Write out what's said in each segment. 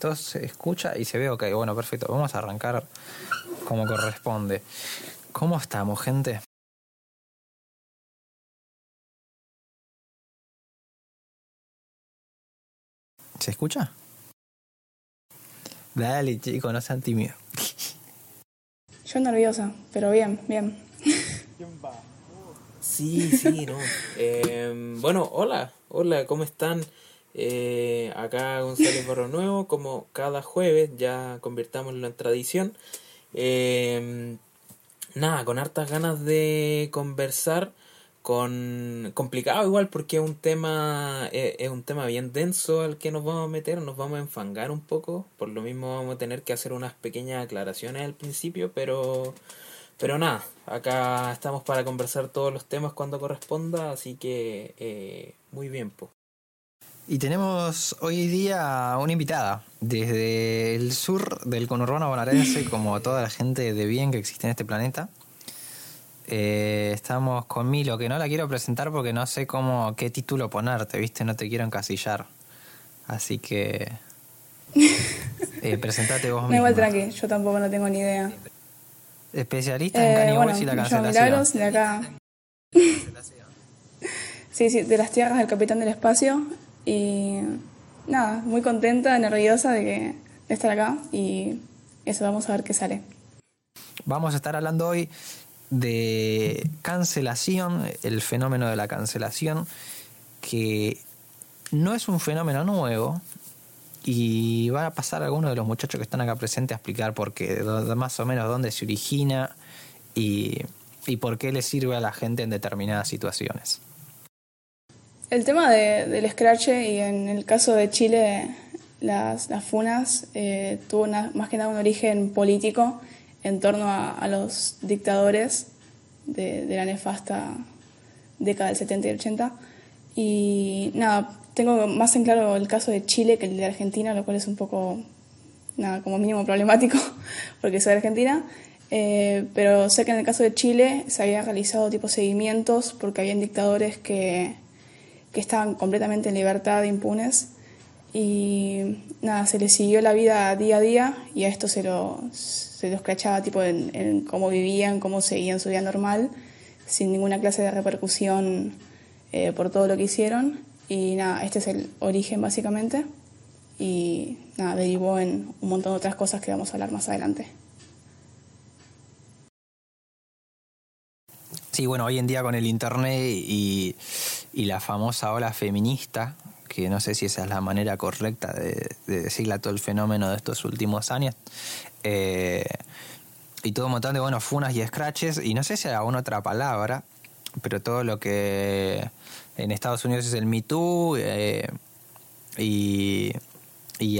Todo se escucha y se ve ok. Bueno, perfecto. Vamos a arrancar como corresponde. ¿Cómo estamos, gente? ¿Se escucha? Dale, chicos, no sean tímidos. Yo nerviosa, pero bien, bien. Sí, sí, no. Eh, bueno, hola, hola, ¿cómo están? Eh, acá González Barro Nuevo, como cada jueves, ya convirtámoslo en tradición. Eh, nada, con hartas ganas de conversar, con complicado igual porque es un tema eh, es un tema bien denso al que nos vamos a meter, nos vamos a enfangar un poco, por lo mismo vamos a tener que hacer unas pequeñas aclaraciones al principio, pero pero nada, acá estamos para conversar todos los temas cuando corresponda, así que eh, muy bien, po. Y tenemos hoy día una invitada desde el sur del conurbano bonaerense, como toda la gente de bien que existe en este planeta. Eh, estamos con Milo, que no la quiero presentar porque no sé cómo qué título ponerte, ¿viste? No te quiero encasillar. Así que. Eh, presentate vos No, misma. igual tranqui, yo tampoco no tengo ni idea. Especialista en Eh, Kanye bueno, West y la cancelación. De acá. sí, sí, de las tierras del capitán del espacio. Y nada, muy contenta, nerviosa de, que, estar acá. Y eso, vamos a ver qué sale. Vamos a estar hablando hoy de cancelación, el fenómeno de la cancelación, que no es un fenómeno nuevo. Y van a pasar algunos de los muchachos que están acá presentes a explicar por qué, más o menos dónde se origina y, y por qué le sirve a la gente en determinadas situaciones. El tema de- del scratch y en el caso de Chile, las, las funas, eh, tuvo más que nada un origen político en torno a, los dictadores de, la nefasta década del 70 y 80. Y nada, tengo más en claro el caso de Chile que el de Argentina, lo cual es un poco, nada, como mínimo problemático, porque soy de Argentina. Eh, pero sé que en el caso de Chile se había realizado tipo seguimientos porque habían dictadores que, que estaban completamente en libertad, impunes. Y nada, se les siguió la vida día a día y a esto se lo, se lo escrachaba tipo en, en cómo vivían, cómo seguían su vida normal, sin ninguna clase de repercusión eh, por todo lo que hicieron. Y nada, este es el origen básicamente. Y nada, derivó en un montón de otras cosas que vamos a hablar más adelante. Sí, bueno, hoy en día con el internet y, la famosa ola feminista, que no sé si esa es la manera correcta de, de decirle a todo el fenómeno de estos últimos años, eh, y todo un montón de, bueno, funas y scratches, y no sé si hay alguna otra palabra, pero todo lo que en Estados Unidos es el Me Too, eh, y,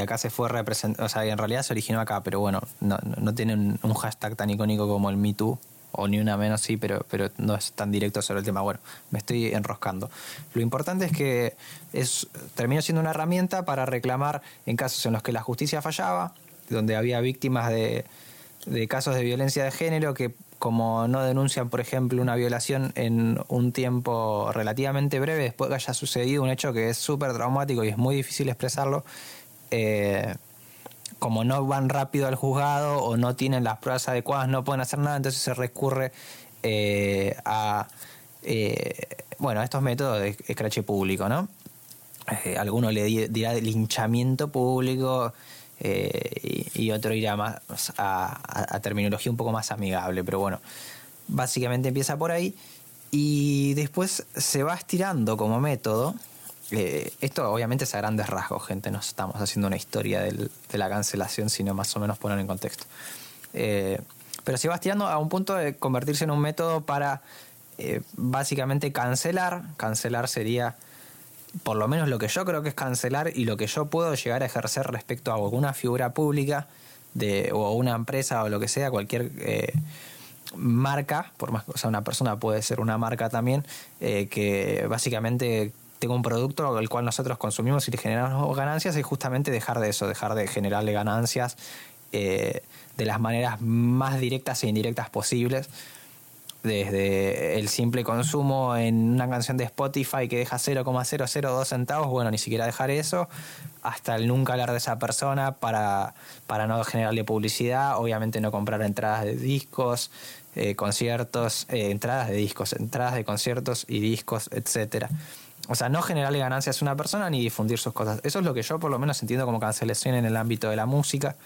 acá se fue representando, o sea, en realidad se originó acá, pero bueno, no, no no tiene un, un hashtag tan icónico como el Me Too, o ni una menos sí, pero, pero no es tan directo sobre el tema. Bueno, me estoy enroscando. Lo importante es que es, terminó siendo una herramienta para reclamar en casos en los que la justicia fallaba, donde había víctimas de, de casos de violencia de género que como no denuncian, por ejemplo, una violación en un tiempo relativamente breve, después que haya sucedido un hecho que es súper traumático y es muy difícil expresarlo, eh, como no van rápido al juzgado o no tienen las pruebas adecuadas, no pueden hacer nada, entonces se recurre eh, a eh, bueno, estos métodos de escrache público, ¿no? Eh, alguno le di- dirá linchamiento público y, otro irá más a terminología un poco más amigable, pero bueno, básicamente empieza por ahí y después se va estirando como método. Eh, esto obviamente es a grandes rasgos, gente, no estamos haciendo una historia de la cancelación, sino más o menos poner en contexto. Eh, pero se va estirando a un punto de convertirse en un método para eh, básicamente cancelar. Cancelar sería por lo menos lo que yo creo que es cancelar y lo que yo puedo llegar a ejercer respecto a alguna figura pública de, o una empresa o lo que sea, cualquier marca, por más, o sea, una persona puede ser una marca también, que básicamente tenga un producto el cual nosotros consumimos y le generamos ganancias, es justamente dejar de eso, dejar de generarle ganancias eh, de las maneras más directas e indirectas posibles desde el simple consumo en una canción de Spotify que deja 0,002 centavos, bueno, ni siquiera dejar eso, hasta el nunca hablar de esa persona para, para no generarle publicidad, obviamente no comprar entradas de discos, eh, conciertos, eh, entradas de discos, entradas de conciertos y discos, etcétera. O sea, no generarle ganancias a una persona ni difundir sus cosas. Eso es lo que yo por lo menos entiendo como cancelación en el ámbito de la música.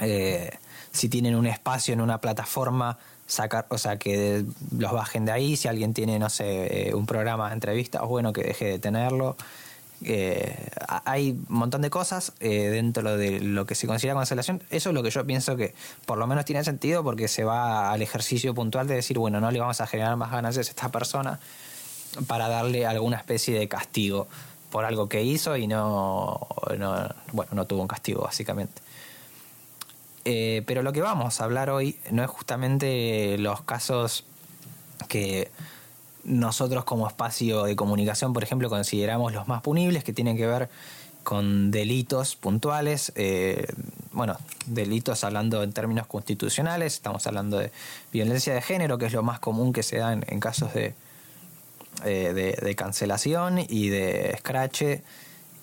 Eh, si tienen un espacio en una plataforma, sacar, o sea, que los bajen de ahí. Si alguien tiene, no sé, un programa de entrevistas, bueno, que deje de tenerlo. Eh, hay un montón de cosas eh, dentro de lo que se considera cancelación. Eso es lo que yo pienso que por lo menos tiene sentido porque se va al ejercicio puntual de decir, bueno, no le vamos a generar más ganancias a esta persona para darle alguna especie de castigo por algo que hizo y no, bueno, no tuvo un castigo básicamente. Eh, pero lo que vamos a hablar hoy no es justamente los casos que nosotros como espacio de comunicación, por ejemplo, consideramos los más punibles que tienen que ver con delitos puntuales, eh, bueno, delitos hablando en términos constitucionales, estamos hablando de violencia de género, que es lo más común que se da en, casos de, eh, de, cancelación y de escrache.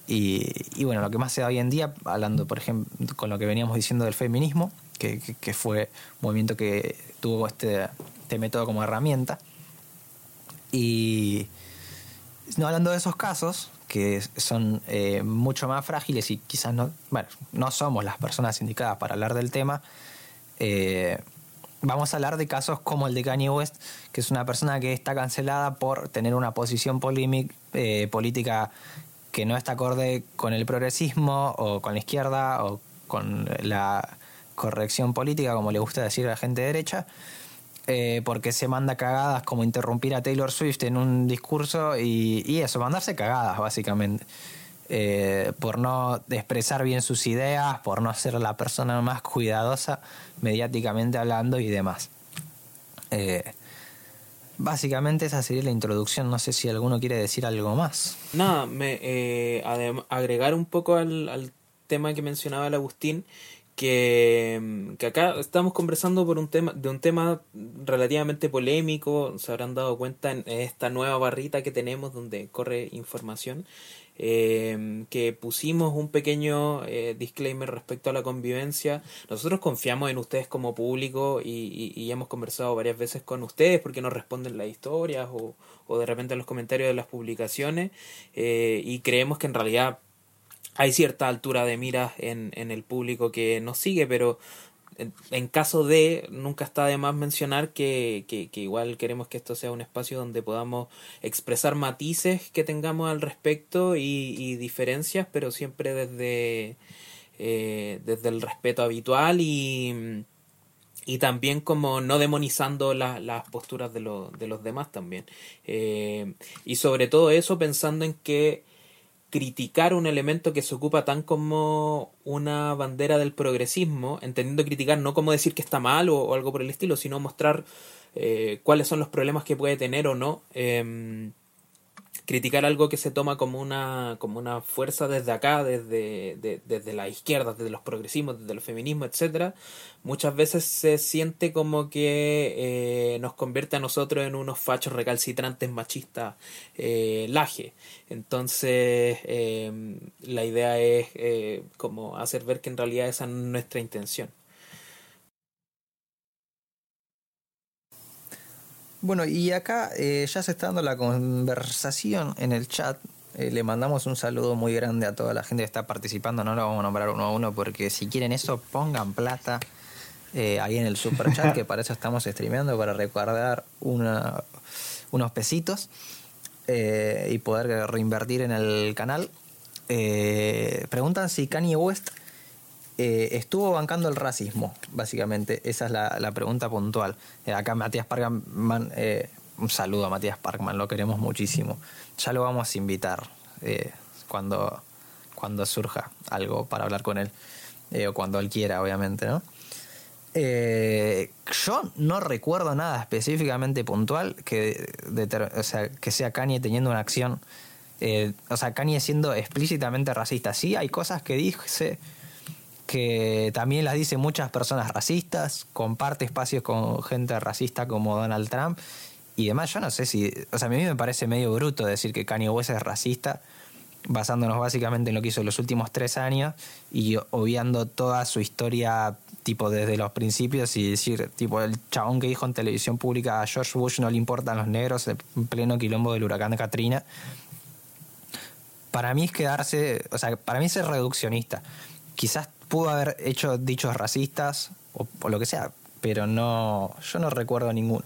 Y, bueno, lo que más se da hoy en día, hablando, por ejemplo, con lo que veníamos diciendo del feminismo, que, fue un movimiento que tuvo este, este método como herramienta. Y no hablando de esos casos, que son eh, mucho más frágiles y quizás no, bueno, no somos las personas indicadas para hablar del tema, eh, vamos a hablar de casos como el de Kanye West, que es una persona que está cancelada por tener una posición eh, política que no está acorde con el progresismo o con la izquierda o con la corrección política, como le gusta decir a la gente derecha. Eh, porque se manda cagadas como interrumpir a Taylor Swift en un discurso y, eso, mandarse cagadas básicamente. Eh, por no expresar bien sus ideas, por no ser la persona más cuidadosa mediáticamente hablando y demás. Eh, básicamente esa sería la introducción, no sé si alguno quiere decir algo más. Nada, me, agregar un poco al, tema que mencionaba el Agustín, que, que, acá estamos conversando por un tema, de un tema relativamente polémico, se habrán dado cuenta en esta nueva barrita que tenemos donde corre información, eh, que pusimos un pequeño eh, disclaimer respecto a la convivencia. Nosotros confiamos en ustedes como público y, y, hemos conversado varias veces con ustedes porque nos responden las historias o, o de repente en los comentarios de las publicaciones eh, y creemos que en realidad hay cierta altura de miras en, en el público que nos sigue, pero en, caso de, nunca está de más mencionar que, que, igual queremos que esto sea un espacio donde podamos expresar matices que tengamos al respecto y, diferencias, pero siempre desde, eh, desde el respeto habitual y, y también como no demonizando las posturas de, de los demás también. Eh, y sobre todo eso pensando en que criticar un elemento que se ocupa tan como una bandera del progresismo, entendiendo criticar no como decir que está mal o, algo por el estilo, sino mostrar eh, cuáles son los problemas que puede tener o no. Em, criticar algo que se toma como una, como una fuerza desde acá, desde, desde la izquierda, desde los progresismos, desde el feminismo, etcétera, muchas veces se siente como que eh, nos convierte a nosotros en unos fachos recalcitrantes machistas eh, laje. Entonces, eh, la idea es eh, como hacer ver que en realidad esa no es nuestra intención. Bueno, y acá eh, ya se está dando la conversación en el chat. Eh, le mandamos un saludo muy grande a toda la gente que está participando. No lo vamos a nombrar uno a uno porque si quieren eso, pongan plata eh, ahí en el super chat, que para eso estamos streameando, para recordar una, unos pesitos y poder reinvertir en el canal. preguntan si Kanye West eh, estuvo bancando el racismo, básicamente. Esa es la, pregunta puntual. Eh, acá Matías Parkman, eh, un saludo a Matías Parkman, lo queremos muchísimo. Ya lo vamos a invitar cuando, cuando surja algo para hablar con él, o cuando él quiera, obviamente, ¿no? yo no recuerdo nada específicamente puntual que, o sea, que sea Kanye teniendo una acción, o sea, Kanye siendo explícitamente racista. Sí, hay cosas que dice que también las dice muchas personas racistas, comparte espacios con gente racista como Donald Trump y demás. Yo no sé si, o sea, a mí me parece medio bruto decir que Kanye West es racista, basándonos básicamente en lo que hizo en los últimos tres años y obviando toda su historia tipo desde los principios y decir, tipo el chabón que dijo en televisión pública a George Bush no le importan los negros en pleno quilombo del huracán Katrina. Para mí es quedarse, o sea, para mí es reduccionista. Quizás pudo haber hecho dichos racistas o, lo que sea, pero no, yo no recuerdo ninguno.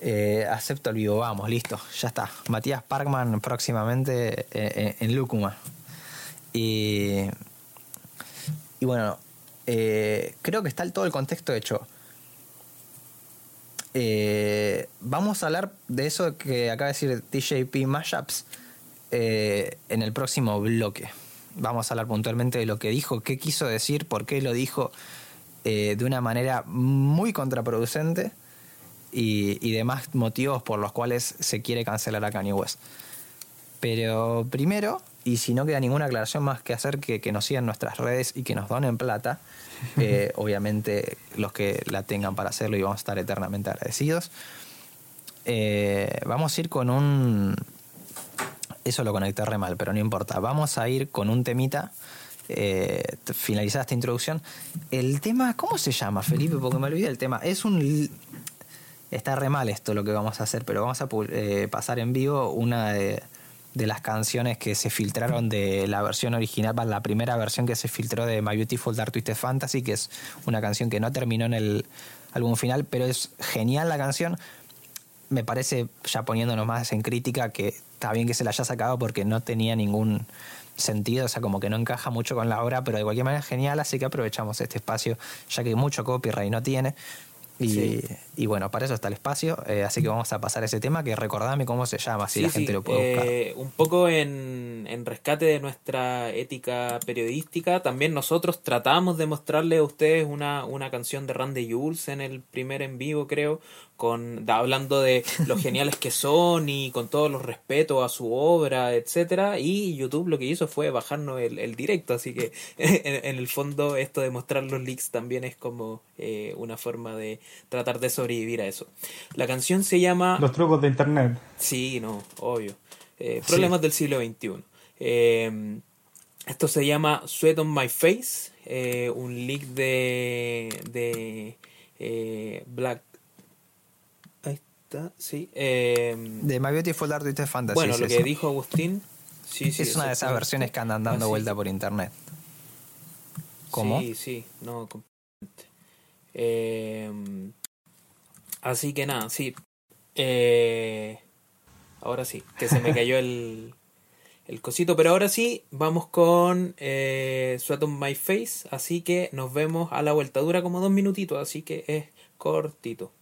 Eh, acepto el vivo, vamos, listo, ya está. Matías Parkman próximamente eh, eh, en Lúcuma. Y, y bueno, creo que está todo el contexto hecho. vamos a hablar de eso que acaba de decir TJP Mashups en el próximo bloque. Vamos a hablar puntualmente de lo que dijo, qué quiso decir, por qué lo dijo de una manera muy contraproducente y, demás motivos por los cuales se quiere cancelar a Kanye West. Pero primero, y si no queda ninguna aclaración más que hacer que, que nos sigan nuestras redes y que nos donen plata, eh, obviamente los que la tengan para hacerlo y vamos a estar eternamente agradecidos. Eh, vamos a ir con un... Eso lo conecté re mal, pero no importa. Vamos a ir con un temita. Eh, finalizada esta introducción. El tema, ¿cómo se llama, Felipe? Porque me olvidé el tema. Es un está re mal esto lo que vamos a hacer, pero vamos a eh, pasar en vivo una de, las canciones que se filtraron de la versión original, la primera versión que se filtró de My Beautiful Dark Twisted Fantasy, que es una canción que no terminó en el álbum final, pero es genial la canción. Me parece, ya poniéndonos más en crítica, que está bien que se la haya sacado porque no tenía ningún sentido, o sea, como que no encaja mucho con la obra, pero de cualquier manera es genial, así que aprovechamos este espacio, ya que mucho copyright no tiene. Y, bueno, para eso está el espacio, eh, así que vamos a pasar a ese tema que recordame cómo se llama, si la gente lo puede buscar. Eh, un poco en, en, rescate de nuestra ética periodística, también nosotros tratamos de mostrarle a ustedes una, una canción de Randy Jules en el primer en vivo, creo, con hablando de lo geniales que son y con todos los respetos a su obra, etcétera Y YouTube lo que hizo fue bajarnos el, directo, así que en, el fondo esto de mostrar los leaks también es como eh, una forma de tratar de sobrevivir a eso. La canción se llama... Los trucos de Internet. Sí, no, obvio. Eh, problemas del siglo XXI. Eh, esto se llama Sweat on My Face, un leak de, de Black sí. Em, de My Beautiful Dark Twisted Fantasy. Bueno, lo que dijo Agustín. Sí, sí, es una de esas versiones que andan dando vuelta por internet. ¿Cómo? Sí, sí, no, eh, así que nada, sí. Eh, ahora sí, que se me cayó el, el cosito, pero ahora sí, vamos con eh, Sweat on My Face, así que nos vemos a la vuelta. Dura como dos minutitos, así que es cortito.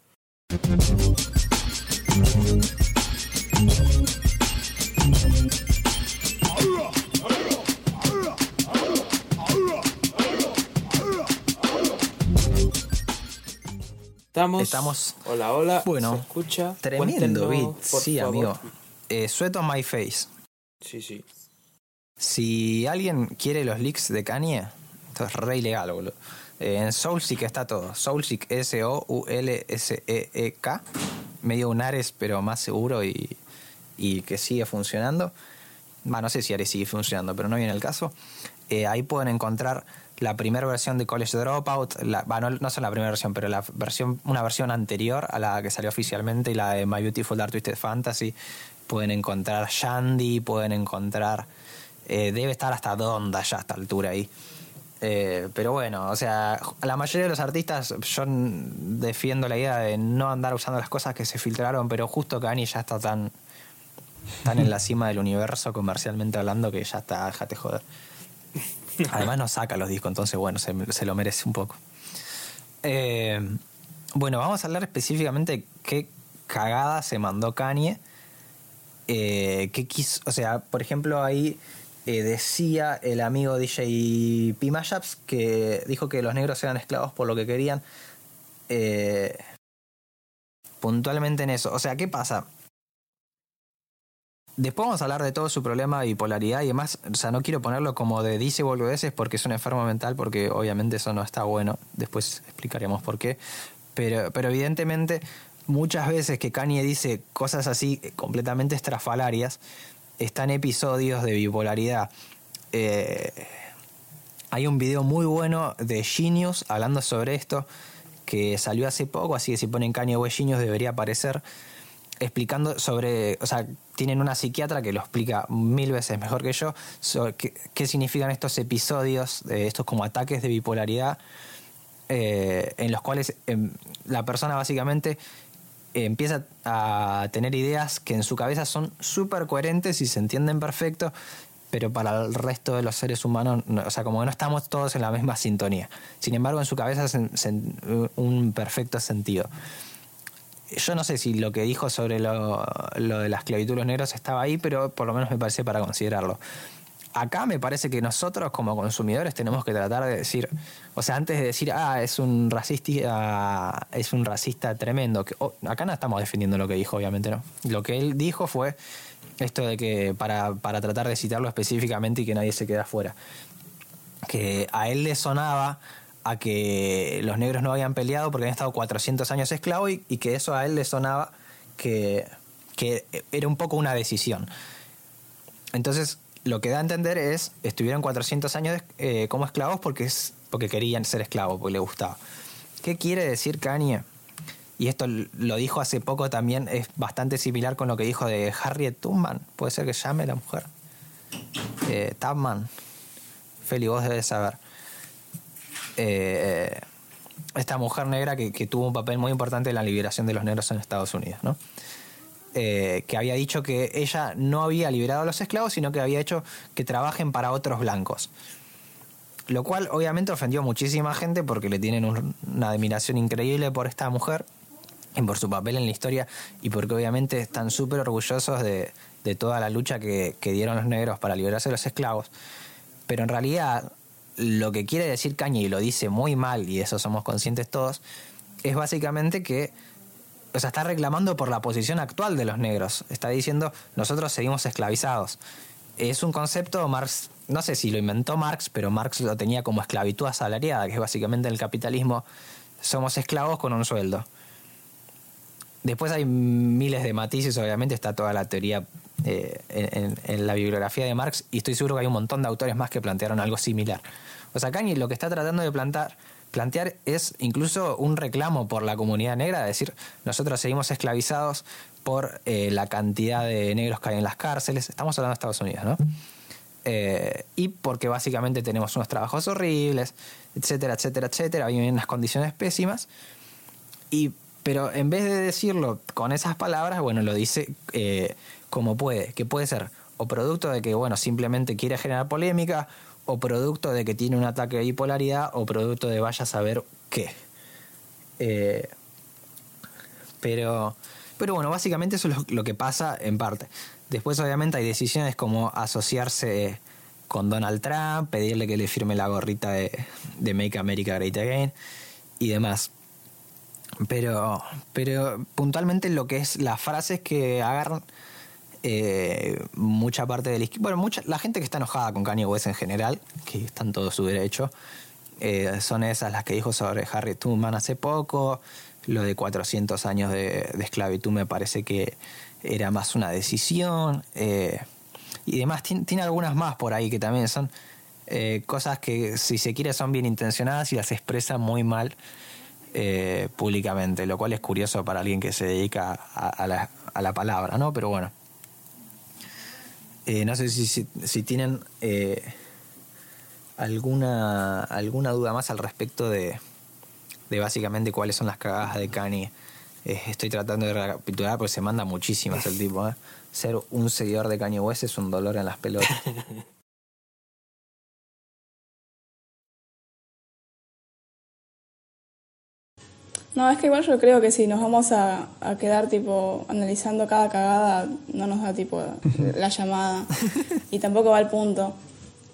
Estamos. Estamos. Hola, hola. Bueno, ¿Se escucha? Tremendo beat. Sí, amigo. Eh, Sweat on My Face. Sí, sí. Si alguien quiere los leaks de Kanye, esto es re ilegal, boludo. Eh, en Soulseek está todo. Soulseek, S-O-U-L-S-E-E-K. Medio un Ares, pero más seguro y, que sigue funcionando. no sé si Ares sigue funcionando, pero no viene el caso. Eh, ahí pueden encontrar la primera versión de College Dropout, la, no, no la primera versión, pero la versión, una versión anterior a la que salió oficialmente y la de My Beautiful Dark Twisted Fantasy. Pueden encontrar Shandy, pueden encontrar. Eh, debe estar hasta Donda ya a esta altura ahí. Eh, pero bueno, o sea, la mayoría de los artistas, yo defiendo la idea de no andar usando las cosas que se filtraron, pero justo Kanye ya está tan, tan en la cima del universo comercialmente hablando que ya está, déjate joder. Además no saca los discos, entonces bueno, se, lo merece un poco. Eh, bueno, vamos a hablar específicamente qué cagada se mandó Kanye. Eh, qué quiso, o sea, por ejemplo, ahí eh, decía el amigo DJ P. Que dijo que los negros eran esclavos por lo que querían. Eh, puntualmente en eso. O sea, ¿qué pasa? Después vamos a hablar de todo su problema de bipolaridad y demás. O sea, no quiero ponerlo como de dice boludeces porque es un enfermo mental, porque obviamente eso no está bueno. Después explicaremos por qué. Pero, pero evidentemente, muchas veces que Kanye dice cosas así completamente estrafalarias, están episodios de bipolaridad. Eh, hay un video muy bueno de Genius hablando sobre esto, que salió hace poco, así que si ponen Kanye West Genius debería aparecer explicando sobre, o sea, tienen una psiquiatra que lo explica mil veces mejor que yo, sobre qué, significan estos episodios, estos como ataques de bipolaridad, eh, en los cuales em, la persona básicamente empieza a tener ideas que en su cabeza son súper coherentes y se entienden perfecto, pero para el resto de los seres humanos, o sea, como que no estamos todos en la misma sintonía. Sin embargo, en su cabeza es un perfecto sentido yo no sé si lo que dijo sobre lo, de la esclavitud de negros estaba ahí, pero por lo menos me parece para considerarlo. Acá me parece que nosotros como consumidores tenemos que tratar de decir, o sea, antes de decir, ah, es un racista, es un racista tremendo, que, acá no estamos defendiendo lo que dijo, obviamente no. Lo que él dijo fue esto de que para, para tratar de citarlo específicamente y que nadie se quede afuera, que a él le sonaba a que los negros no habían peleado porque habían estado 400 años esclavos y, que eso a él le sonaba que, era un poco una decisión. Entonces, lo que da a entender es, estuvieron 400 años eh, como esclavos porque, es, porque querían ser esclavos, porque les gustaba. ¿Qué quiere decir Kanye? Y esto lo dijo hace poco también, es bastante similar con lo que dijo de Harriet Tubman. Puede ser que llame la mujer. Eh, Tubman. Feli, vos debes saber. Eh, esta mujer negra que, tuvo un papel muy importante en la liberación de los negros en Estados Unidos, ¿no? Eh, que había dicho que ella no había liberado a los esclavos, sino que había hecho que trabajen para otros blancos. Lo cual obviamente ofendió a muchísima gente porque le tienen una admiración increíble por esta mujer y por su papel en la historia y porque obviamente están súper orgullosos de, toda la lucha que, que dieron los negros para liberarse de los esclavos. Pero en realidad lo que quiere decir Caña, y lo dice muy mal, y eso somos conscientes todos, es básicamente que, o sea, está reclamando por la posición actual de los negros. Está diciendo, nosotros seguimos esclavizados. Es un concepto, Marx, no sé si lo inventó Marx, pero Marx lo tenía como esclavitud asalariada, que es básicamente el capitalismo, somos esclavos con un sueldo. Después hay miles de matices, obviamente está toda la teoría eh, en, la bibliografía de Marx y estoy seguro que hay un montón de autores más que plantearon algo similar. O sea, Kanye lo que está tratando de plantar, plantear es incluso un reclamo por la comunidad negra, decir, nosotros seguimos esclavizados por eh, la cantidad de negros que hay en las cárceles, estamos hablando de Estados Unidos, ¿no? Eh, y porque básicamente tenemos unos trabajos horribles, etcétera, etcétera, etcétera, hay unas condiciones pésimas, y, pero en vez de decirlo con esas palabras, bueno, lo dice como puede, que puede ser o producto de que, bueno, simplemente quiere generar polémica, o producto de que tiene un ataque de bipolaridad, o producto de vaya a saber qué. Eh, pero, pero bueno, básicamente eso es lo, que pasa en parte. Después, obviamente, hay decisiones como asociarse con Donald Trump, pedirle que le firme la gorrita de, de Make America Great Again y demás. Pero, pero puntualmente lo que es las frases que agarran eh, mucha parte del bueno mucha la gente que está enojada con Kanye West en general que están todo su derecho eh, son esas las que dijo sobre Harry Truman hace poco. Lo de 400 años de, esclavitud me parece que era más una decisión eh, y demás. Tiene, algunas más por ahí que también son cosas que si se quiere son bien intencionadas y las expresan muy mal públicamente lo cual es curioso para alguien que se dedica la, a la palabra no pero bueno eh, no sé si, si, tienen eh, alguna, alguna duda más al respecto de, de básicamente cuáles son las cagadas de Kanye. Eh, estoy tratando de recapitular porque se manda muchísimas el tipo. Ser un seguidor de Kanye West es un dolor en las pelotas. No, es que igual yo creo que si nos vamos a, quedar tipo analizando cada cagada, no nos da tipo la llamada y tampoco va al punto.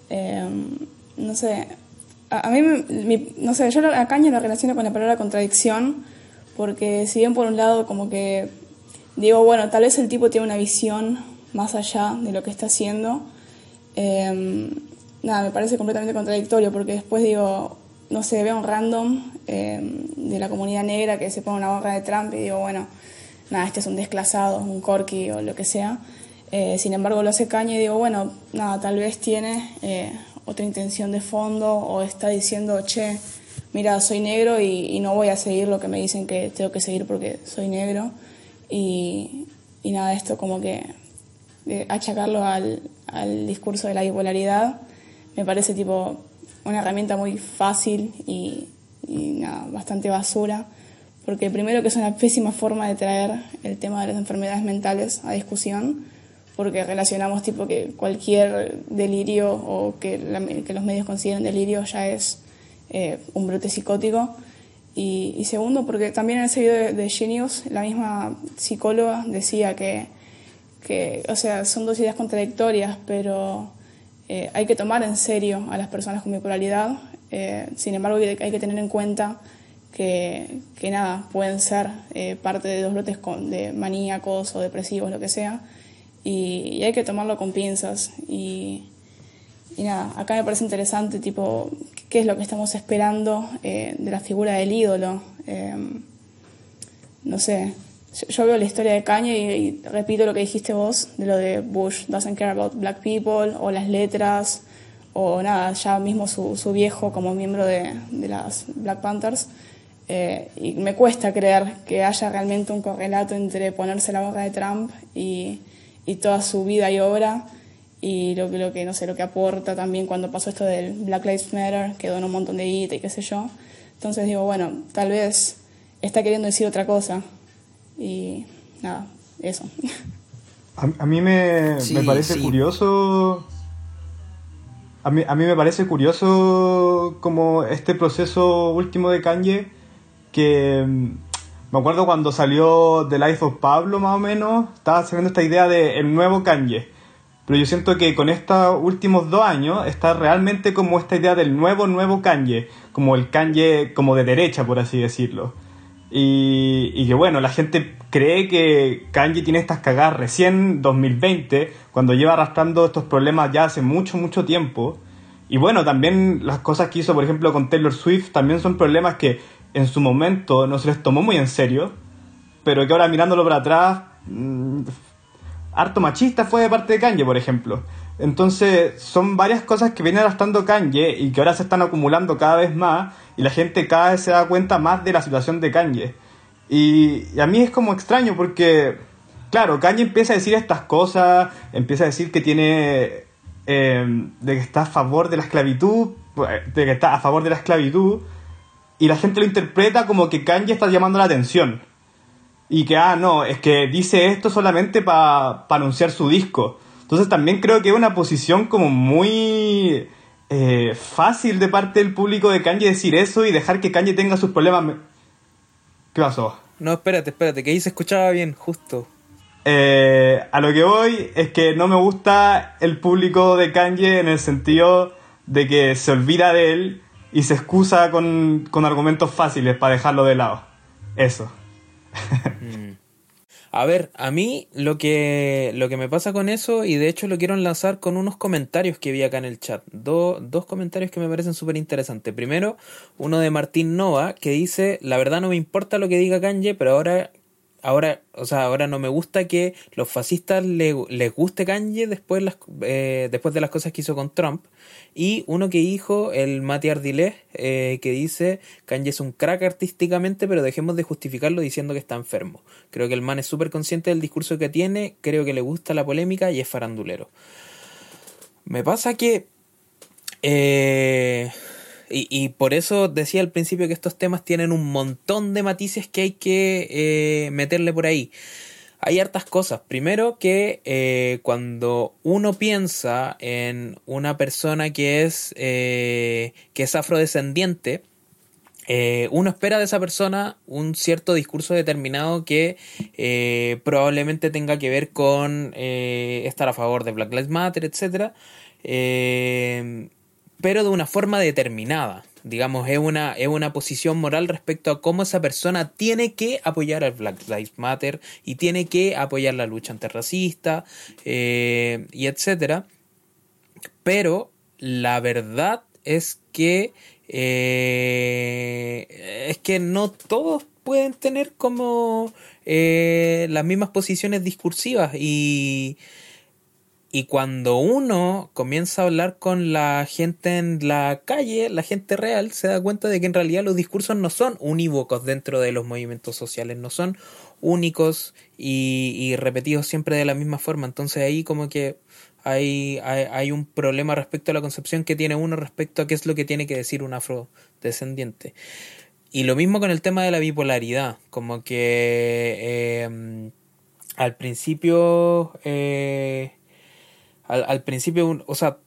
Em, no sé, a, mí, no sé, yo a Caña lo relaciono con la palabra contradicción, porque si bien por un lado como que digo, bueno, tal vez el tipo tiene una visión más allá de lo que está haciendo. Em, nada, me parece completamente contradictorio porque después digo, no sé, veo un random em, de la comunidad negra que se pone una barra de Trump y digo, bueno, nada, este es un desclasado, un corky o lo que sea. Eh, sin embargo, lo hace caña y digo, bueno, nada, tal vez tiene eh, otra intención de fondo o está diciendo, che, mira, soy negro y, no voy a seguir lo que me dicen que tengo que seguir porque soy negro. Y, y nada, esto como que achacarlo al, al discurso de la bipolaridad me parece tipo una herramienta muy fácil y, nada, bastante basura, porque primero que es una pésima forma de traer el tema de las enfermedades mentales a discusión, porque relacionamos tipo que cualquier delirio o que, que los medios consideren delirio ya es eh, un brote psicótico. Y, segundo, porque también en ese video de, Genius, la misma psicóloga decía que, que, o sea, son dos ideas contradictorias, pero eh, hay que tomar en serio a las personas con bipolaridad. Eh, sin embargo, hay que tener en cuenta que, que nada, pueden ser parte de dos brotes con, de maníacos o depresivos, lo que sea, y, y hay que tomarlo con pinzas. Y, y nada, acá me parece interesante, tipo, qué es lo que estamos esperando eh, de la figura del ídolo. Eh, no sé, yo, veo la historia de Kanye y, repito lo que dijiste vos, de lo de Bush doesn't care about black people, o las letras, o nada, ya mismo su, su viejo como miembro de, de las Black Panthers. Eh, y me cuesta creer que haya realmente un correlato entre ponerse la boca de Trump y, y toda su vida y obra y lo, lo que no sé lo que aporta también cuando pasó esto del Black Lives Matter que donó un montón de guita y qué sé yo. Entonces digo bueno tal vez está queriendo decir otra cosa. Y nada eso. A, mí me, me parece curioso a mí, a mí me parece curioso como este proceso último de Kanye que mm, me acuerdo cuando salió The Life of Pablo más o menos estaba haciendo esta idea de el nuevo Kanye pero yo siento que con estos últimos dos años está realmente como esta idea del nuevo, nuevo Kanye, como el Kanye como de derecha, por así decirlo. Y, y que bueno, la gente cree que Kanye tiene estas cagadas recién 2020, cuando lleva arrastrando estos problemas ya hace mucho, mucho tiempo. Y bueno, también las cosas que hizo, por ejemplo, con Taylor Swift, también son problemas que en su momento no se les tomó muy en serio, pero que ahora mirándolo para atrás, mm, harto machista fue de parte de Kanye, por ejemplo. Entonces, son varias cosas que viene arrastrando Kanye y que ahora se están acumulando cada vez más y la gente cada vez se da cuenta más de la situación de Kanye. Y, a mí es como extraño porque, claro, Kanye empieza a decir estas cosas, empieza a decir que tiene, eh, de que está a favor de la esclavitud, de que está a favor de la esclavitud, y la gente lo interpreta como que Kanye está llamando la atención y que, ah, no, es que dice esto solamente para anunciar su disco. Entonces también creo que es una posición como muy eh, fácil de parte del público de Kanye decir eso y dejar que Kanye tenga sus problemas. ¿Qué pasó? No, espérate, espérate, que ahí se escuchaba bien, justo. Eh, a lo que voy es que no me gusta el público de Kanye en el sentido de que se olvida de él y se excusa con, con argumentos fáciles para dejarlo de lado. Eso. Mm. A ver, a mí lo que, lo que me pasa con eso, y de hecho lo quiero enlazar con unos comentarios que vi acá en el chat. dos comentarios que me parecen súper interesantes. Primero, uno de Martín Nova, que dice, la verdad no me importa lo que diga Kanye, pero ahora ahora, o sea, ahora no me gusta que los fascistas les guste Kanye después, las, eh, después de las cosas que hizo con Trump. Y uno que dijo, el Mati Ardilés, eh, que dice, Kanye es un crack artísticamente, pero dejemos de justificarlo diciendo que está enfermo. Creo que el man es súper consciente del discurso que tiene, creo que le gusta la polémica y es farandulero. Me pasa que... Eh, y, por eso decía al principio que estos temas tienen un montón de matices que hay que eh, meterle por ahí. Hay hartas cosas. Primero que eh, cuando uno piensa en una persona que es, eh, que es afrodescendiente, uno espera de esa persona un cierto discurso determinado que probablemente tenga que ver con estar a favor de Black Lives Matter, etc pero de una forma determinada. Digamos, es una, es una posición moral respecto a cómo esa persona tiene que apoyar al Black Lives Matter y tiene que apoyar la lucha antirracista eh, y etcétera. Pero la verdad es que eh, es que no todos pueden tener como eh, las mismas posiciones discursivas y y cuando uno comienza a hablar con la gente en la calle, la gente real, se da cuenta de que en realidad los discursos no son unívocos dentro de los movimientos sociales, no son únicos y, repetidos siempre de la misma forma. Entonces ahí como que hay, hay, un problema respecto a la concepción que tiene uno respecto a qué es lo que tiene que decir un afrodescendiente. Y lo mismo con el tema de la bipolaridad, como que eh, al principio... Eh, al, principio, o sea,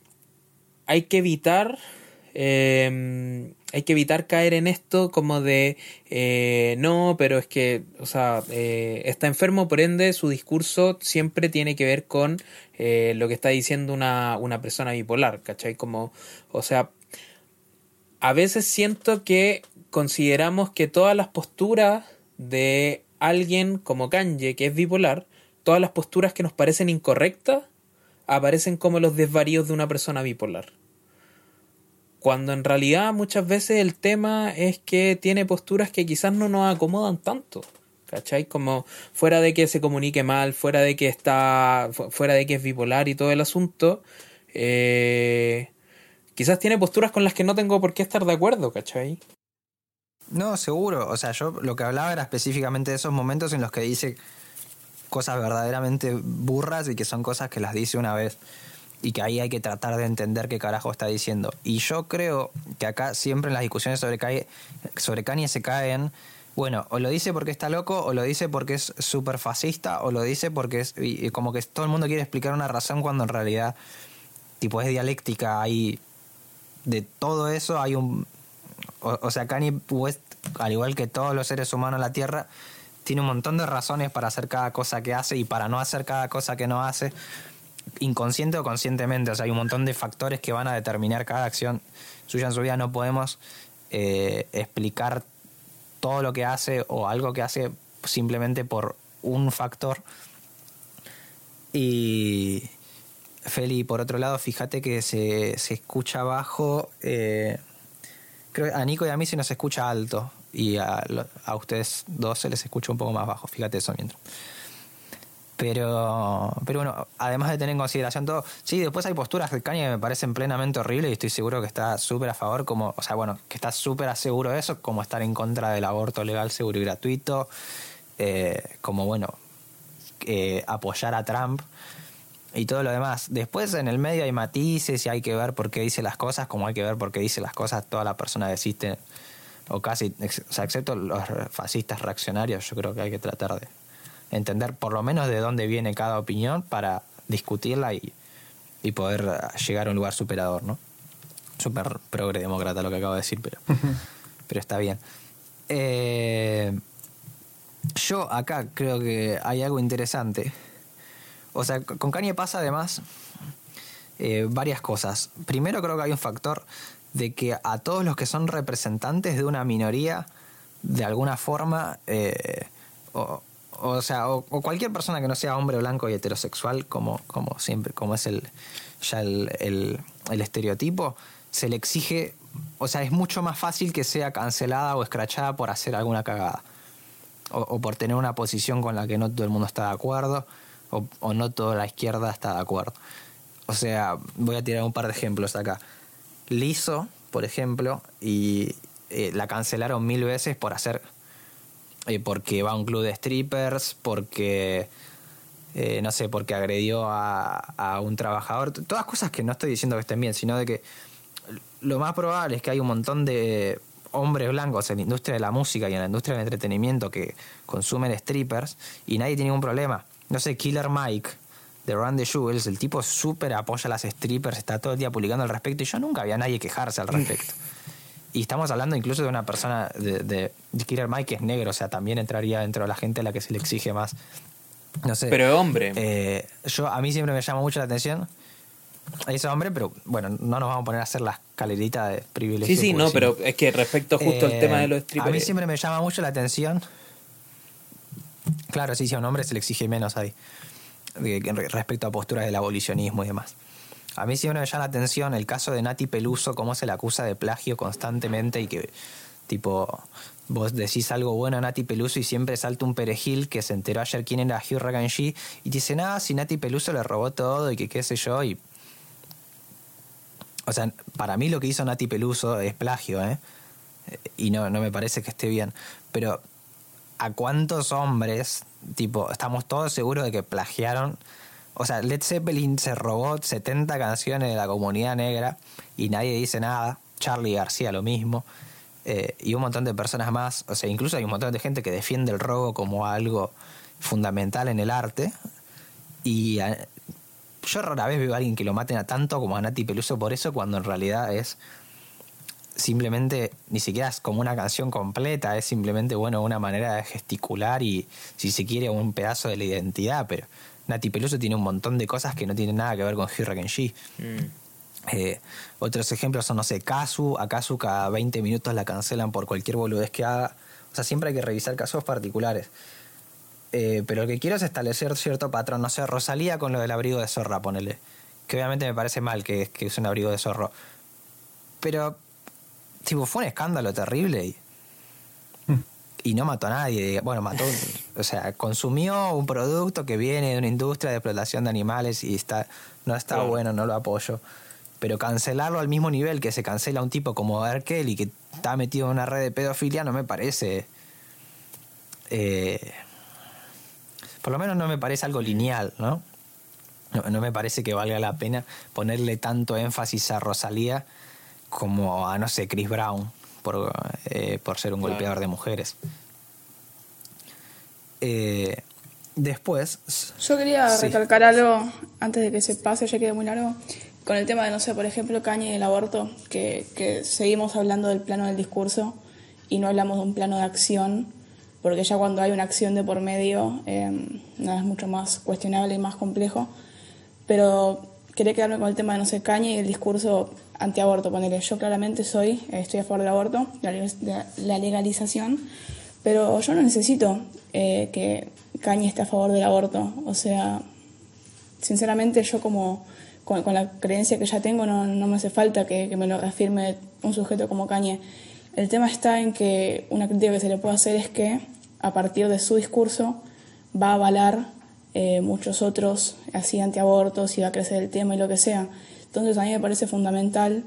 hay que evitar, em, hay que evitar caer en esto como de, eh, no, pero es que, o sea, eh, está enfermo, por ende, su discurso siempre tiene que ver con eh, lo que está diciendo una, una persona bipolar, ¿cachai? Como, o sea, a veces siento que consideramos que todas las posturas de alguien como Kanye, que es bipolar, todas las posturas que nos parecen incorrectas, aparecen como los desvaríos de una persona bipolar. Cuando en realidad muchas veces el tema es que tiene posturas que quizás no nos acomodan tanto. ¿Cachai? Como fuera de que se comunique mal, fuera de que está. fuera de que es bipolar y todo el asunto. Eh, quizás tiene posturas con las que no tengo por qué estar de acuerdo, ¿cachai? No, seguro. O sea, yo lo que hablaba era específicamente de esos momentos en los que dice cosas verdaderamente burras y que son cosas que las dice una vez y que ahí hay que tratar de entender qué carajo está diciendo. Y yo creo que acá siempre en las discusiones sobre Kanye, sobre Kanye se caen, bueno, o lo dice porque está loco, o lo dice porque es súper fascista, o lo dice porque es como que todo el mundo quiere explicar una razón cuando en realidad tipo es dialéctica, hay de todo eso hay un... O, o sea, Kanye West, al igual que todos los seres humanos en la Tierra, tiene un montón de razones para hacer cada cosa que hace y para no hacer cada cosa que no hace, inconsciente o conscientemente. O sea, hay un montón de factores que van a determinar cada acción suya en su vida. No podemos eh, explicar todo lo que hace o algo que hace simplemente por un factor. Y Feli, por otro lado, fíjate que se, se escucha bajo. Eh, creo a Nico y a mí se nos escucha alto y a, a, ustedes dos se les escucha un poco más bajo. Fíjate eso mientras. Pero, pero bueno, además de tener en consideración todo, sí, después hay posturas de Kanye que me parecen plenamente horribles y estoy seguro que está súper a favor, como, o sea, bueno, que está súper seguro de eso, como estar en contra del aborto legal, seguro y gratuito, eh, como, bueno, eh, apoyar a Trump y todo lo demás. Después en el medio hay matices y hay que ver por qué dice las cosas, como hay que ver por qué dice las cosas toda la persona que existe o casi, o sea, excepto los fascistas reaccionarios, yo creo que hay que tratar de entender por lo menos de dónde viene cada opinión para discutirla y, y poder llegar a un lugar superador, ¿no? Super progre demócrata lo que acabo de decir, pero, pero está bien. Eh, yo acá creo que hay algo interesante. O sea, con Kanye pasa además eh, varias cosas. Primero creo que hay un factor de que a todos los que son representantes de una minoría, de alguna forma, eh, o, o, sea, o, cualquier persona que no sea hombre blanco y heterosexual, como, como siempre, como es el ya el, el, estereotipo, se le exige, o sea, es mucho más fácil que sea cancelada o escrachada por hacer alguna cagada. O, o, por tener una posición con la que no todo el mundo está de acuerdo, o, o no toda la izquierda está de acuerdo. O sea, voy a tirar un par de ejemplos acá. Liso, por ejemplo, y eh, la cancelaron mil veces por hacer. Eh, porque va a un club de strippers, porque. Eh, no sé, porque agredió a, a, un trabajador. Todas cosas que no estoy diciendo que estén bien, sino de que lo más probable es que hay un montón de hombres blancos en la industria de la música y en la industria del entretenimiento que consumen strippers y nadie tiene ningún problema. No sé, Killer Mike de Run the Jewels, el tipo súper apoya a las strippers, está todo el día publicando al respecto y yo nunca había nadie quejarse al respecto. Y estamos hablando incluso de una persona de, de, Killer Mike que es negro, o sea, también entraría dentro de la gente a la que se le exige más. No sé. Pero hombre. Eh, yo, a mí siempre me llama mucho la atención. es hombre, pero bueno, no nos vamos a poner a hacer la escalerita de privilegio. Sí, sí, no, pero es que respecto justo al tema de los strippers. A mí siempre me llama mucho la atención. Claro, sí, si a un hombre se le exige menos ahí, respecto a posturas del abolicionismo y demás. A mí siempre me llama la atención el caso de Nati Peluso, cómo se le acusa de plagio constantemente y que, tipo, vos decís algo bueno a Nati Peluso y siempre salta un perejil que se enteró ayer quién era Hugh Raganji y dice, nada, si Nati Peluso le robó todo y que qué sé yo, y. O sea, para mí lo que hizo Nati Peluso es plagio, ¿eh? Y no, no me parece que esté bien. Pero, ¿a cuántos hombres, tipo, estamos todos seguros de que plagiaron? O sea, Led Zeppelin se robó 70 canciones de la comunidad negra y nadie dice nada. Charlie García lo mismo. Eh, y un montón de personas más. O sea, incluso hay un montón de gente que defiende el robo como algo fundamental en el arte. Y yo rara vez veo a alguien que lo maten a tanto como a Nati Peluso por eso, cuando en realidad es simplemente, ni siquiera es como una canción completa, es simplemente, bueno, una manera de gesticular y, si se quiere, un pedazo de la identidad, pero Nati Peluso tiene un montón de cosas que no tienen nada que ver con Hirakenshi. Mm. Eh, otros ejemplos son, no sé, Kazu. A Kazu cada 20 minutos la cancelan por cualquier boludez que haga. O sea, siempre hay que revisar casos particulares. Eh, pero lo que quiero es establecer cierto patrón. No sé, Rosalía con lo del abrigo de zorra, ponele. Que obviamente me parece mal que, que es un abrigo de zorro. Pero, tipo, fue un escándalo terrible. Y, y no mató a nadie. Bueno, mató, o sea, consumió un producto que viene de una industria de explotación de animales y está, no está bueno, no lo apoyo. Pero cancelarlo al mismo nivel que se cancela un tipo como R. Kelly que está metido en una red de pedofilia no me parece. Eh, por lo menos no me parece algo lineal, ¿no? ¿no? me parece que valga la pena ponerle tanto énfasis a Rosalía como a, no sé, Chris Brown por, eh, por ser un golpeador de mujeres. Eh, después. Yo quería recalcar algo antes de que se pase, ya quede muy largo. Con el tema de, no sé, por ejemplo, Caña y el aborto, que, que seguimos hablando del plano del discurso y no hablamos de un plano de acción, porque ya cuando hay una acción de por medio, eh, nada es mucho más cuestionable y más complejo. Pero quería quedarme con el tema de, no sé, Caña y el discurso antiaborto, ponerle. Yo claramente soy, estoy a favor del aborto, de la legalización, pero yo no necesito eh, que Caña esté a favor del aborto. O sea, sinceramente yo como con, la creencia que ya tengo no, no me hace falta que, que, me lo reafirme un sujeto como Caña. El tema está en que una crítica que se le puede hacer es que a partir de su discurso va a avalar eh, muchos otros así antiabortos y va a crecer el tema y lo que sea. Entonces a mí me parece fundamental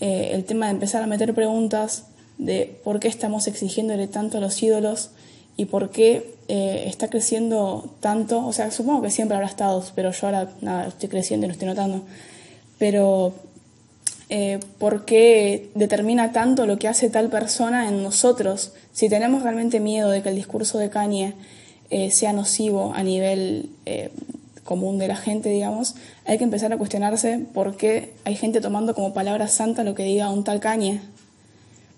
eh, el tema de empezar a meter preguntas de por qué estamos exigiéndole tanto a los ídolos y por qué eh, está creciendo tanto. O sea, supongo que siempre habrá estado, pero yo ahora nada, estoy creciendo y lo estoy notando. Pero por qué determina tanto lo que hace tal persona en nosotros. Si tenemos realmente miedo de que el discurso de Kanye sea nocivo a nivel común de la gente, digamos, hay que empezar a cuestionarse por qué hay gente tomando como palabra santa lo que diga un tal cañe.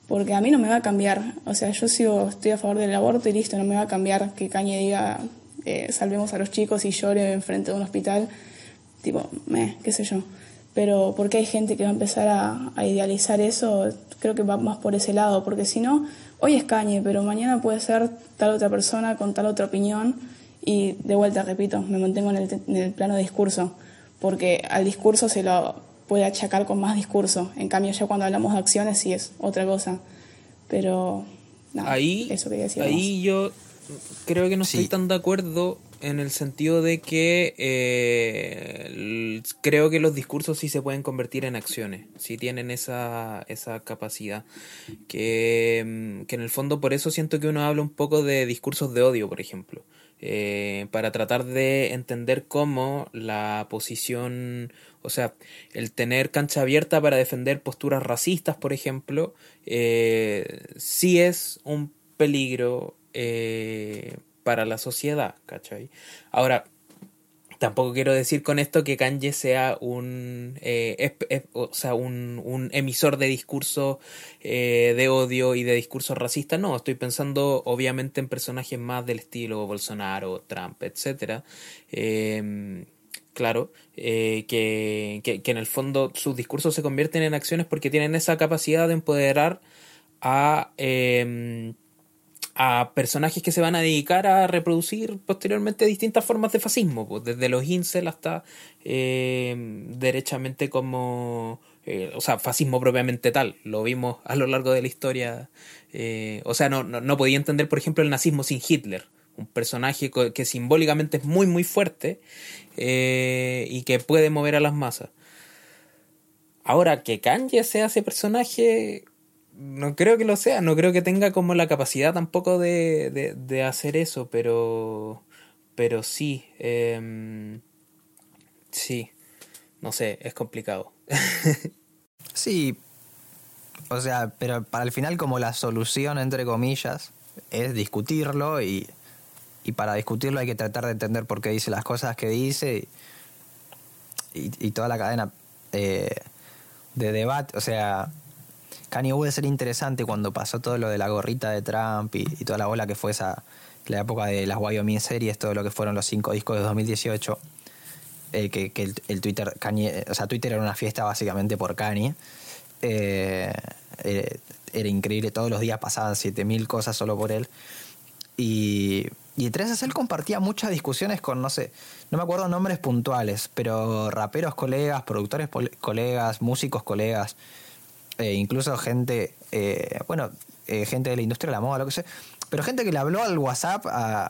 Porque a mí no me va a cambiar. O sea, yo sigo, estoy a favor del aborto y listo, no me va a cambiar que Cañe diga eh, salvemos a los chicos y llore enfrente de un hospital. Tipo, me, qué sé yo. Pero porque hay gente que va a empezar a idealizar eso, creo que va más por ese lado. Porque si no, hoy es Cañe, pero mañana puede ser tal otra persona con tal otra opinión y de vuelta, repito, me mantengo en el, plano de discurso, porque al discurso se lo puede achacar con más discurso. En cambio, ya cuando hablamos de acciones sí es otra cosa. Pero, ahí, eso decir. Ahí yo creo que no estoy tan de acuerdo en el sentido de que eh, creo que los discursos sí se pueden convertir en acciones, si tienen esa, esa capacidad. Que, mm, que en el fondo por eso siento que uno habla un poco de discursos de odio, por ejemplo. Eh, para tratar de entender cómo la posición, o sea, el tener cancha abierta para defender posturas racistas, por ejemplo, eh, sí es un peligro para la sociedad, ¿cachai? Ahora, Tampoco quiero decir con esto que Kanye sea un, eh, o sea, un, emisor de discurso eh, de odio y de discurso racista. No, estoy pensando obviamente en personajes más del estilo Bolsonaro, Trump, etc. Em, claro, eh, que, que, en el fondo sus discursos se convierten en acciones porque tienen esa capacidad de empoderar a, em, a personajes que se van a dedicar a reproducir posteriormente distintas formas de fascismo, pues, desde los incel hasta em, derechamente como... Eh, o sea, fascismo propiamente tal, lo vimos a lo largo de la historia. Eh, o sea, no, no, no podía entender, por ejemplo, el nazismo sin Hitler un personaje que simbólicamente es muy muy fuerte eh, y que puede mover a las masas. Ahora, que Kanye sea ese personaje, no creo que lo sea, no creo que tenga como la capacidad tampoco de, de, hacer eso, pero, pero sí, em, sí, no sé, es complicado. sí, o sea, pero para el final como la solución, entre comillas, es discutirlo y y para discutirlo hay que tratar de entender por qué dice las cosas que dice y, toda la cadena eh, de debate. O sea, Kanye West ser interesante cuando pasó todo lo de la gorrita de Trump y, toda la bola que fue esa, la época de las Wyoming series, todo lo que fueron los cinco discos de 2018. Eh, que, el, Twitter, Kanye, o sea, Twitter era una fiesta básicamente por Kanye. Eh, era increíble, todos los días pasaban 7000 cosas solo por él. Y y entre él compartía muchas discusiones con, no sé, no me acuerdo nombres puntuales, pero raperos colegas, productores colegas, músicos colegas, eh, incluso gente, eh, bueno, eh, gente de la industria de la moda, lo que sé, pero gente que le habló al WhatsApp,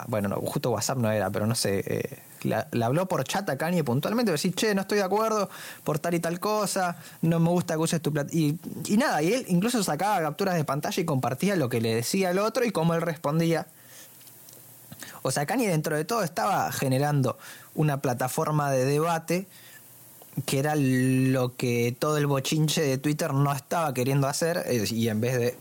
bueno, no, justo WhatsApp no era, pero no sé, le habló por chat a Kanye puntualmente, decir, che, no estoy de acuerdo por tal y tal cosa, no me gusta que uses tu plata. Y, y nada, y él incluso sacaba capturas de pantalla y compartía lo que le decía el otro y cómo él respondía. O sea, Kanye dentro de todo estaba generando una plataforma de debate que era lo que todo el bochinche de Twitter no estaba queriendo hacer y en vez de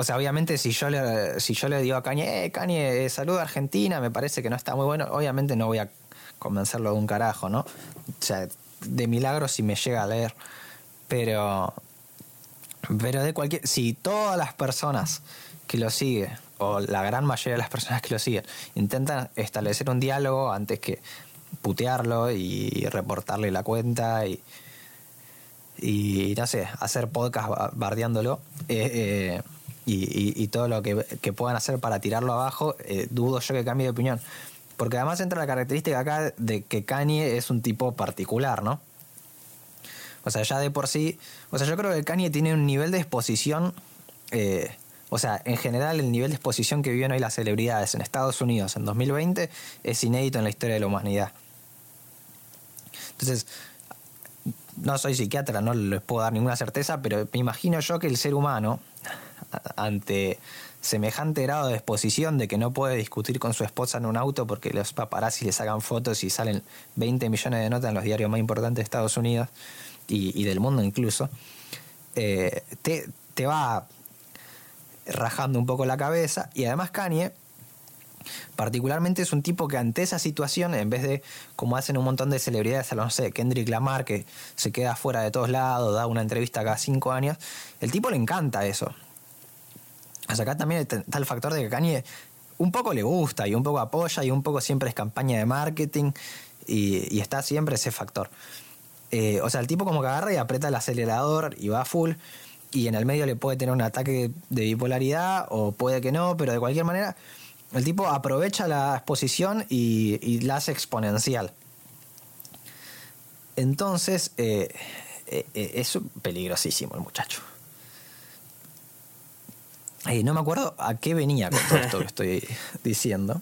o sea, obviamente si yo le, si yo le digo a Kanye, eh, Kanye, eh, saluda a Argentina, me parece que no está muy bueno, obviamente no voy a convencerlo de un carajo, ¿no? O sea, de milagro si me llega a leer, pero pero de cualquier si todas las personas que lo siguen o la gran mayoría de las personas que lo siguen, intentan establecer un diálogo antes que putearlo y reportarle la cuenta y, y no sé, hacer podcast bardeándolo eh, eh, y, todo lo que, puedan hacer para tirarlo abajo, eh, dudo yo que cambie de opinión. Porque además entra la característica acá de que Kanye es un tipo particular, ¿no? O sea, ya de por sí, o sea, yo creo que Kanye tiene un nivel de exposición o sea, en general el nivel de exposición que viven hoy las celebridades en Estados Unidos en 2020 es inédito en la historia de la humanidad. Entonces, no soy psiquiatra, no les puedo dar ninguna certeza, pero me imagino yo que el ser humano, ante semejante grado de exposición de que no puede discutir con su esposa en un auto porque los paparazzi le sacan fotos y salen 20 millones de notas en los diarios más importantes de Estados Unidos y, del mundo incluso, eh, te, te va rajando un poco la cabeza. Y además Kanye, particularmente es un tipo que ante esa situación, en vez de como hacen un montón de celebridades, no sé, Kendrick Lamar, que se queda fuera de todos lados, da una entrevista cada cinco años, el tipo le encanta eso. O sea, acá también está el factor de que Kanye un poco le gusta y un poco apoya y un poco siempre es campaña de marketing y, está siempre ese factor. Eh, o sea, el tipo como que agarra y aprieta el acelerador y va full y en el medio le puede tener un ataque de bipolaridad o puede que no, pero de cualquier manera el tipo aprovecha la exposición y, la hace exponencial. Entonces eh, eh, eh, es peligrosísimo el muchacho. no me acuerdo a qué venía con todo esto que estoy diciendo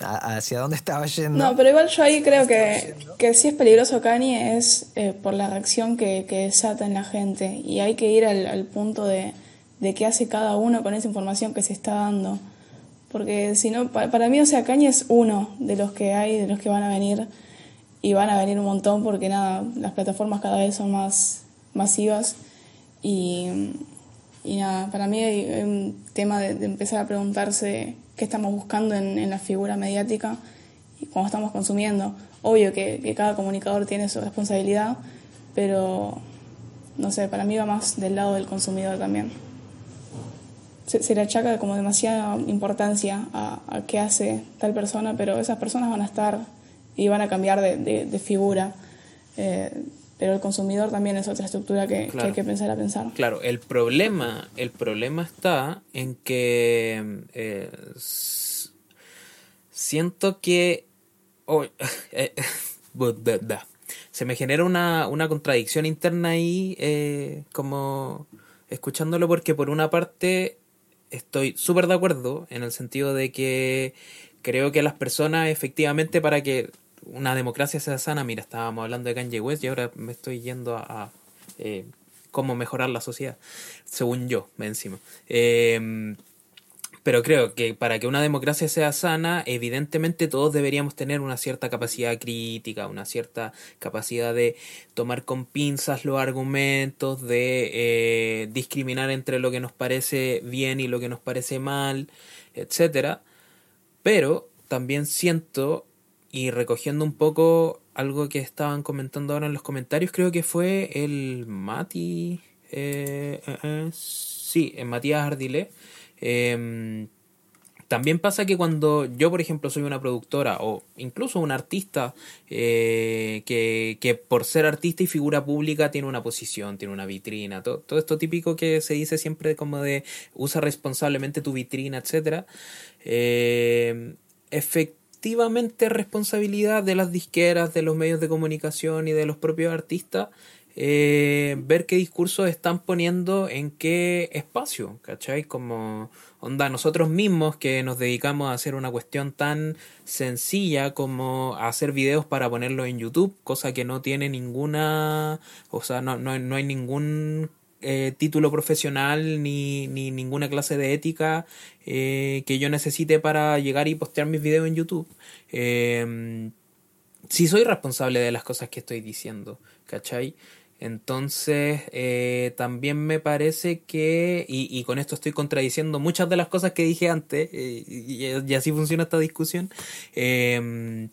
hacia dónde estaba yendo. No, pero igual yo ahí creo que, que si es peligroso Kanye es eh, por la reacción que, que, desata en la gente y hay que ir al, punto de, de, qué hace cada uno con esa información que se está dando. Porque si no, para, mí, o sea, Kanye es uno de los que hay, de los que van a venir y van a venir un montón porque nada, las plataformas cada vez son más masivas y, y nada, para mí hay un tema de empezar a preguntarse qué estamos buscando en, la figura mediática y cómo estamos consumiendo. Obvio que, cada comunicador tiene su responsabilidad, pero no sé, para mí va más del lado del consumidor también. Se, le achaca como demasiada importancia a, qué hace tal persona, pero esas personas van a estar y van a cambiar de, figura. Eh, pero el consumidor también es otra estructura que, hay que pensar a pensar. Claro, el problema, el problema está en que eh, siento que eh, se me genera una, una contradicción interna ahí, como escuchándolo, porque por una parte estoy súper de acuerdo en el sentido de que creo que las personas efectivamente para que una democracia sea sana, mira, estábamos hablando de Kanye West y ahora me estoy yendo a, eh, cómo mejorar la sociedad, según yo, encima. Eh, pero creo que para que una democracia sea sana, evidentemente todos deberíamos tener una cierta capacidad crítica, una cierta capacidad de tomar con pinzas los argumentos, de eh, discriminar entre lo que nos parece bien y lo que nos parece mal, etcétera. Pero también siento, y recogiendo un poco algo que estaban comentando ahora en los comentarios, creo que fue el Mati. Eh, eh, sí, en Matías Ardile Em, también pasa que cuando yo, por ejemplo, soy una productora o incluso un artista eh, que, que, por ser artista y figura pública tiene una posición, tiene una vitrina, todo, todo esto típico que se dice siempre como de usa responsablemente tu vitrina, etcétera. Eh, efectivamente responsabilidad de las disqueras, de los medios de comunicación y de los propios artistas eh, ver qué discursos están poniendo en qué espacio, ¿cachai? Como onda nosotros mismos que nos dedicamos a hacer una cuestión tan sencilla como hacer videos para ponerlo en YouTube, cosa que no tiene ninguna, o sea, no, no, no hay ningún eh, título profesional ni, ni, ninguna clase de ética eh, que yo necesite para llegar y postear mis videos en YouTube. Eh, sí soy responsable de las cosas que estoy diciendo, ¿cachai? Entonces, eh, también me parece que, y, con esto estoy contradiciendo muchas de las cosas que dije antes, eh, y, así funciona esta discusión, em,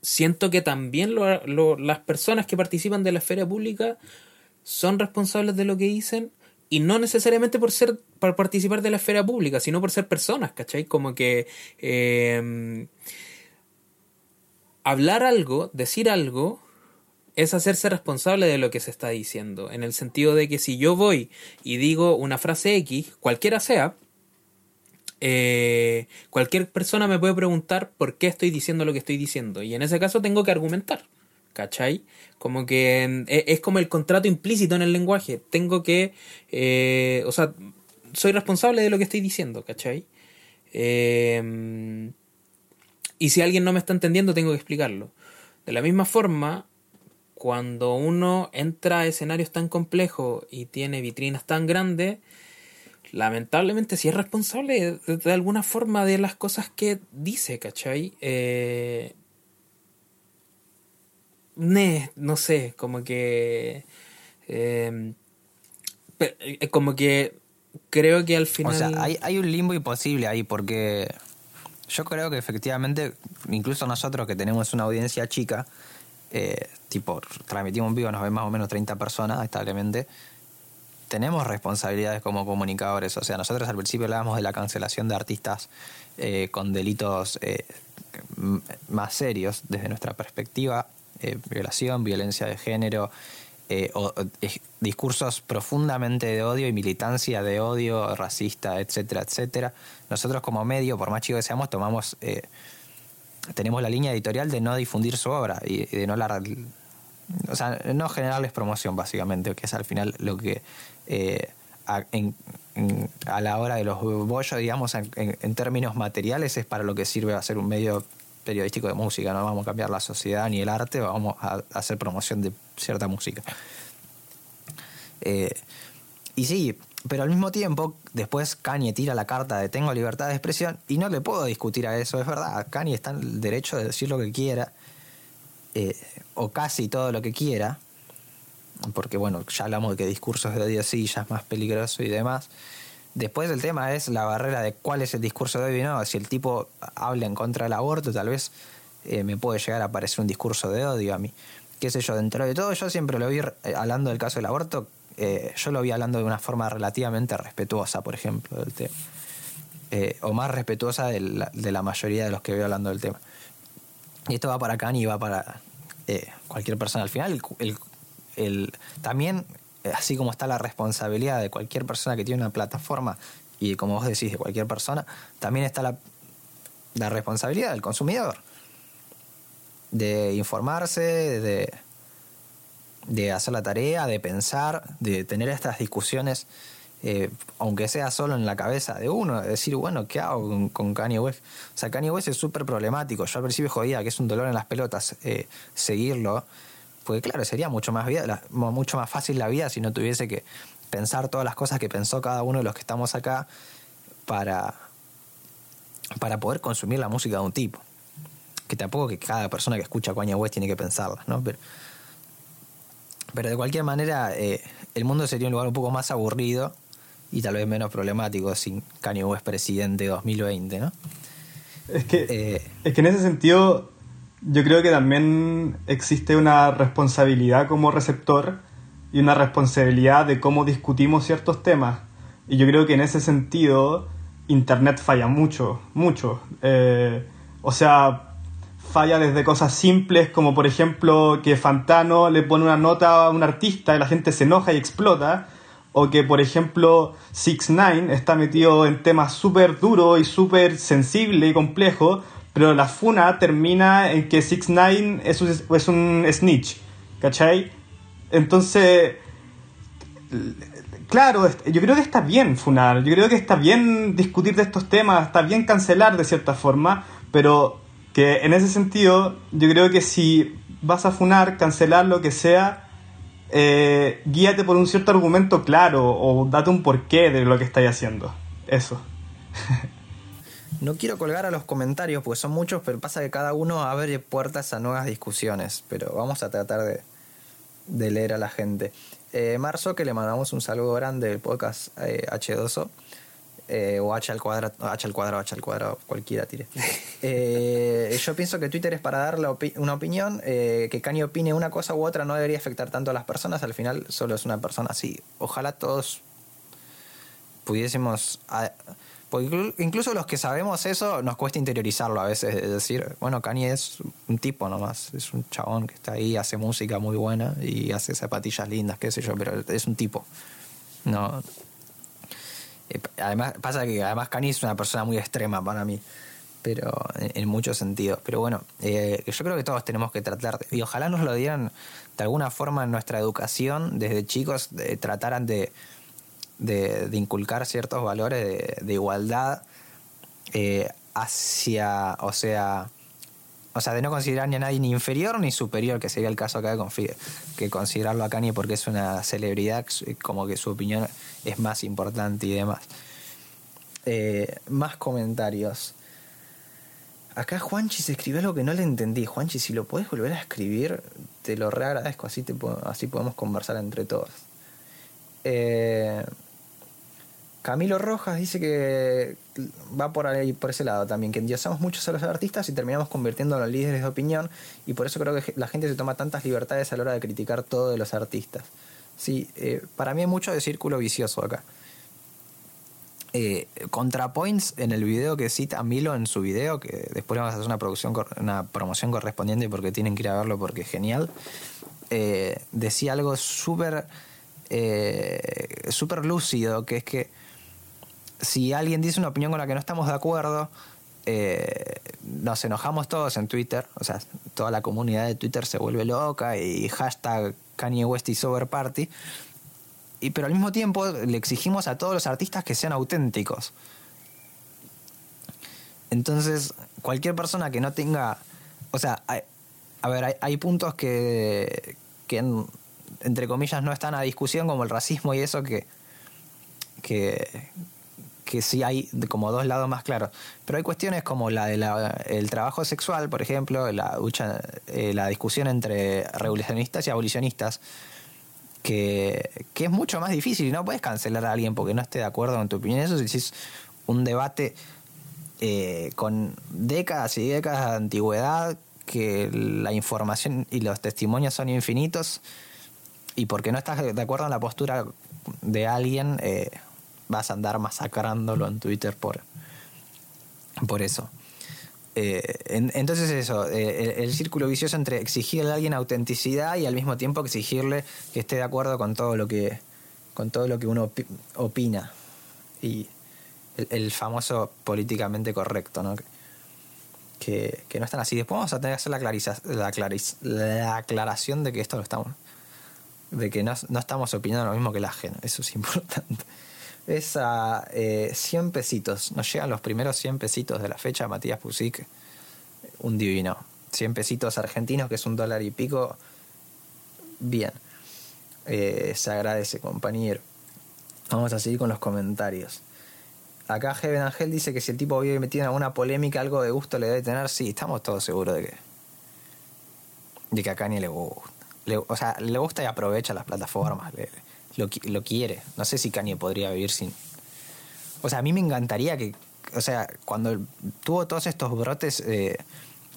siento que también las personas que participan de la esfera pública son responsables de lo que dicen, y no necesariamente por ser, por participar de la esfera pública, sino por ser personas, ¿cachai? Como que em, hablar algo, decir algo, es hacerse responsable de lo que se está diciendo, en el sentido de que si yo voy y digo una frase X, cualquiera sea, eh, cualquier persona me puede preguntar por qué estoy diciendo lo que estoy diciendo, y en ese caso tengo que argumentar, ¿cachai? Como que e, es como el contrato implícito en el lenguaje, tengo que, eh, o sea, soy responsable de lo que estoy diciendo, ¿cachai? Eh, y si alguien no me está entendiendo, tengo que explicarlo. De la misma forma, cuando uno entra a escenarios tan complejos y tiene vitrinas tan grandes, lamentablemente sí es responsable de, alguna forma de las cosas que dice, ¿cachai? Eh, no sé, como que... Em, eh, como que creo que al final... O sea, hay, hay un limbo imposible ahí porque yo creo que efectivamente, incluso nosotros que tenemos una audiencia chica, eh, tipo, transmitimos un vivo, nos ven más o menos 30 personas establemente, tenemos responsabilidades como comunicadores. O sea, nosotros al principio hablábamos de la cancelación de artistas eh, con delitos eh, más serios desde nuestra perspectiva, violación, violencia de género, o, discursos profundamente de odio y militancia de odio racista, etcétera, etcétera. Nosotros como medio, por más chico que seamos, tomamos tenemos la línea editorial de no difundir su obra y, de no la o sea, no generarles promoción básicamente, que es al final lo que eh, a, la hora de los bollos, digamos, en, términos materiales es para lo que sirve hacer un medio periodístico de música, no vamos a cambiar la sociedad ni el arte, vamos a, hacer promoción de cierta música. Eh, y sí, pero al mismo tiempo, después Kanye tira la carta de tengo libertad de expresión y no le puedo discutir a eso, es verdad, Kanye está en el derecho de decir lo que quiera, eh, o casi todo lo que quiera, porque bueno, ya hablamos de que discursos de odio sí ya es más peligroso y demás. Después el tema es la barrera de cuál es el discurso de odio y no. Si el tipo habla en contra del aborto, tal vez eh, me puede llegar a parecer un discurso de odio a mí. Qué sé yo, dentro de todo yo siempre lo vi eh, hablando del caso del aborto eh, yo lo vi hablando de una forma relativamente respetuosa, por ejemplo, del tema. O más respetuosa de la, mayoría de los que veo hablando del tema. y esto va para Kanye y va para cualquier persona. Al final, el, también, eh, así como está la responsabilidad de cualquier persona que tiene una plataforma y como vos decís, de cualquier persona, también está la, la responsabilidad del consumidor de informarse, de, de hacer la tarea, de pensar, de tener estas discusiones, eh, aunque sea solo en la cabeza de uno, de decir, bueno, ¿qué hago con, Kanye West? O sea, Kanye West es súper problemático. Yo al principio jodía que es un dolor en las pelotas eh, seguirlo, porque claro, sería mucho más, vida, mucho más fácil la vida si no tuviese que pensar todas las cosas que pensó cada uno de los que estamos acá para, para poder consumir la música de un tipo. Que tampoco que cada persona que escucha Kanye West tiene que pensarla, ¿no? Pero, pero de cualquier manera, eh, el mundo sería un lugar un poco más aburrido y tal vez menos problemático sin Kanye West presidente 2020, ¿no? Es que, eh, es que en ese sentido yo creo que también existe una responsabilidad como receptor y una responsabilidad de cómo discutimos ciertos temas. Y yo creo que en ese sentido Internet falla mucho, mucho. Eh, o sea, falla desde cosas simples como por ejemplo que Fantano le pone una nota a un artista y la gente se enoja y explota, o que por ejemplo Six Nine está metido en temas súper duros y súper sensible y complejo, pero la funa termina en que Six Nine es un, es un snitch, ¿cachai? Entonces, claro, yo creo que está bien funar, yo creo que está bien discutir de estos temas, está bien cancelar de cierta forma, pero que en ese sentido, yo creo que si vas a funar, cancelar lo que sea, eh, guíate por un cierto argumento claro o date un porqué de lo que estáis haciendo. Eso. No quiero colgar a los comentarios porque son muchos, pero pasa que cada uno abre puertas a nuevas discusiones. Pero vamos a tratar de, leer a la gente. Eh, Marzo, que le mandamos un saludo grande del podcast eh, H2O. Eh, o H al cuadrado, H al cuadrado, H al cuadrado, cualquiera tire. Eh, yo pienso que Twitter es para darle una opinión, eh, que Kanye opine una cosa u otra no debería afectar tanto a las personas, al final solo es una persona así. Ojalá todos pudiésemos... incluso los que sabemos eso nos cuesta interiorizarlo a veces, es decir, bueno, Kanye es un tipo nomás, es un chabón que está ahí, hace música muy buena y hace zapatillas lindas, qué sé yo, pero es un tipo. No, eh, además, pasa que además Cani es una persona muy extrema para mí, pero en, muchos sentidos. Pero bueno, eh, yo creo que todos tenemos que tratar, y ojalá nos lo dieran de alguna forma en nuestra educación, desde chicos, trataran de, de, inculcar ciertos valores de, igualdad eh, hacia, o sea, o sea, de no considerar ni a nadie ni inferior ni superior, que sería el caso acá de que considerarlo a Kanye porque es una celebridad, como que su opinión es más importante y demás. Eh, más comentarios. Acá Juanchi se escribió algo que no le entendí. Juanchi, si lo puedes volver a escribir, te lo reagradezco, así, te, así podemos conversar entre todos. Eh, Camilo Rojas dice que va por ahí, por ese lado también, que endiosamos muchos a los artistas y terminamos convirtiéndonos en líderes de opinión y por eso creo que la gente se toma tantas libertades a la hora de criticar todo de los artistas. Sí, eh, para mí hay mucho de círculo vicioso acá. Eh, ContraPoints en el video que cita Milo en su video, que después vamos a hacer una producción una promoción correspondiente porque tienen que ir a verlo porque es genial. Eh, decía algo súper súper lúcido, que es que si alguien dice una opinión con la que no estamos de acuerdo, eh, nos enojamos todos en Twitter, o sea, toda la comunidad de Twitter se vuelve loca y hashtag Kanye West y Sober Party, y, pero al mismo tiempo le exigimos a todos los artistas que sean auténticos. Entonces, cualquier persona que no tenga, o sea, a ver, hay, puntos que, que entre comillas no están a discusión, como el racismo y eso que, que, que sí hay como dos lados más claros. Pero hay cuestiones como la del trabajo sexual, por ejemplo, la, eh, la discusión entre revolucionistas y abolicionistas, que, es mucho más difícil y no puedes cancelar a alguien porque no esté de acuerdo con tu opinión. Eso si es un debate eh, con décadas y décadas de antigüedad, que la información y los testimonios son infinitos, y porque no estás de acuerdo en la postura de alguien, eh, vas a andar masacrándolo en Twitter por, por eso. Eh, entonces eso, eh, el, círculo vicioso entre exigirle a alguien autenticidad y al mismo tiempo exigirle que esté de acuerdo con todo lo que, con todo lo que uno opina. Y el, famoso políticamente correcto, ¿no? Que, que, no están así. Después vamos a tener que hacer la, la, la aclaración de que esto lo estamos. de que no, no, estamos opinando lo mismo que la gente. Eso es importante. Es a eh, 100 pesitos. Nos llegan los primeros 100 pesitos de la fecha. Matías Pusic, un divino. 100 pesitos argentinos, que es un dólar y pico. Bien. Eh, se agradece, compañero. Vamos a seguir con los comentarios. Acá Heaven Angel dice que si el tipo vive metido en alguna polémica, algo de gusto le debe tener. Sí, estamos todos seguros de que. de que a Kanye le gusta. o sea, le gusta y aprovecha las plataformas. Lo, lo, quiere. No sé si Kanye podría vivir sin. O sea, a mí me encantaría que. O sea, cuando tuvo todos estos brotes eh,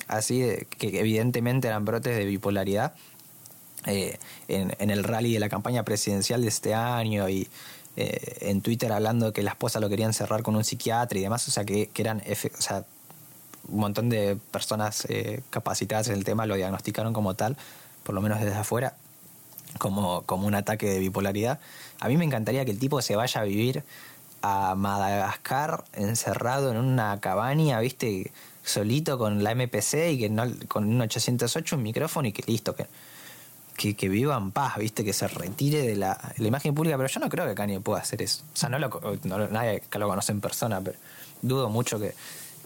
así, de, que evidentemente eran brotes de bipolaridad. Eh, en, el rally de la campaña presidencial de este año y eh, en Twitter hablando que la esposa lo querían cerrar con un psiquiatra y demás, o sea, que, eran, o sea, un montón de personas eh, capacitadas en el tema lo diagnosticaron como tal, por lo menos desde afuera, como, como un ataque de bipolaridad. A mí me encantaría que el tipo se vaya a vivir a Madagascar encerrado en una cabaña, viste, solito con la MPC y que no, con un 808, un micrófono y que listo, que que, que, viva en paz, ¿viste? Que se retire de la, imagen pública, pero yo no creo que Kanye pueda hacer eso. O sea, no lo, nadie que lo conoce en persona, pero dudo mucho que,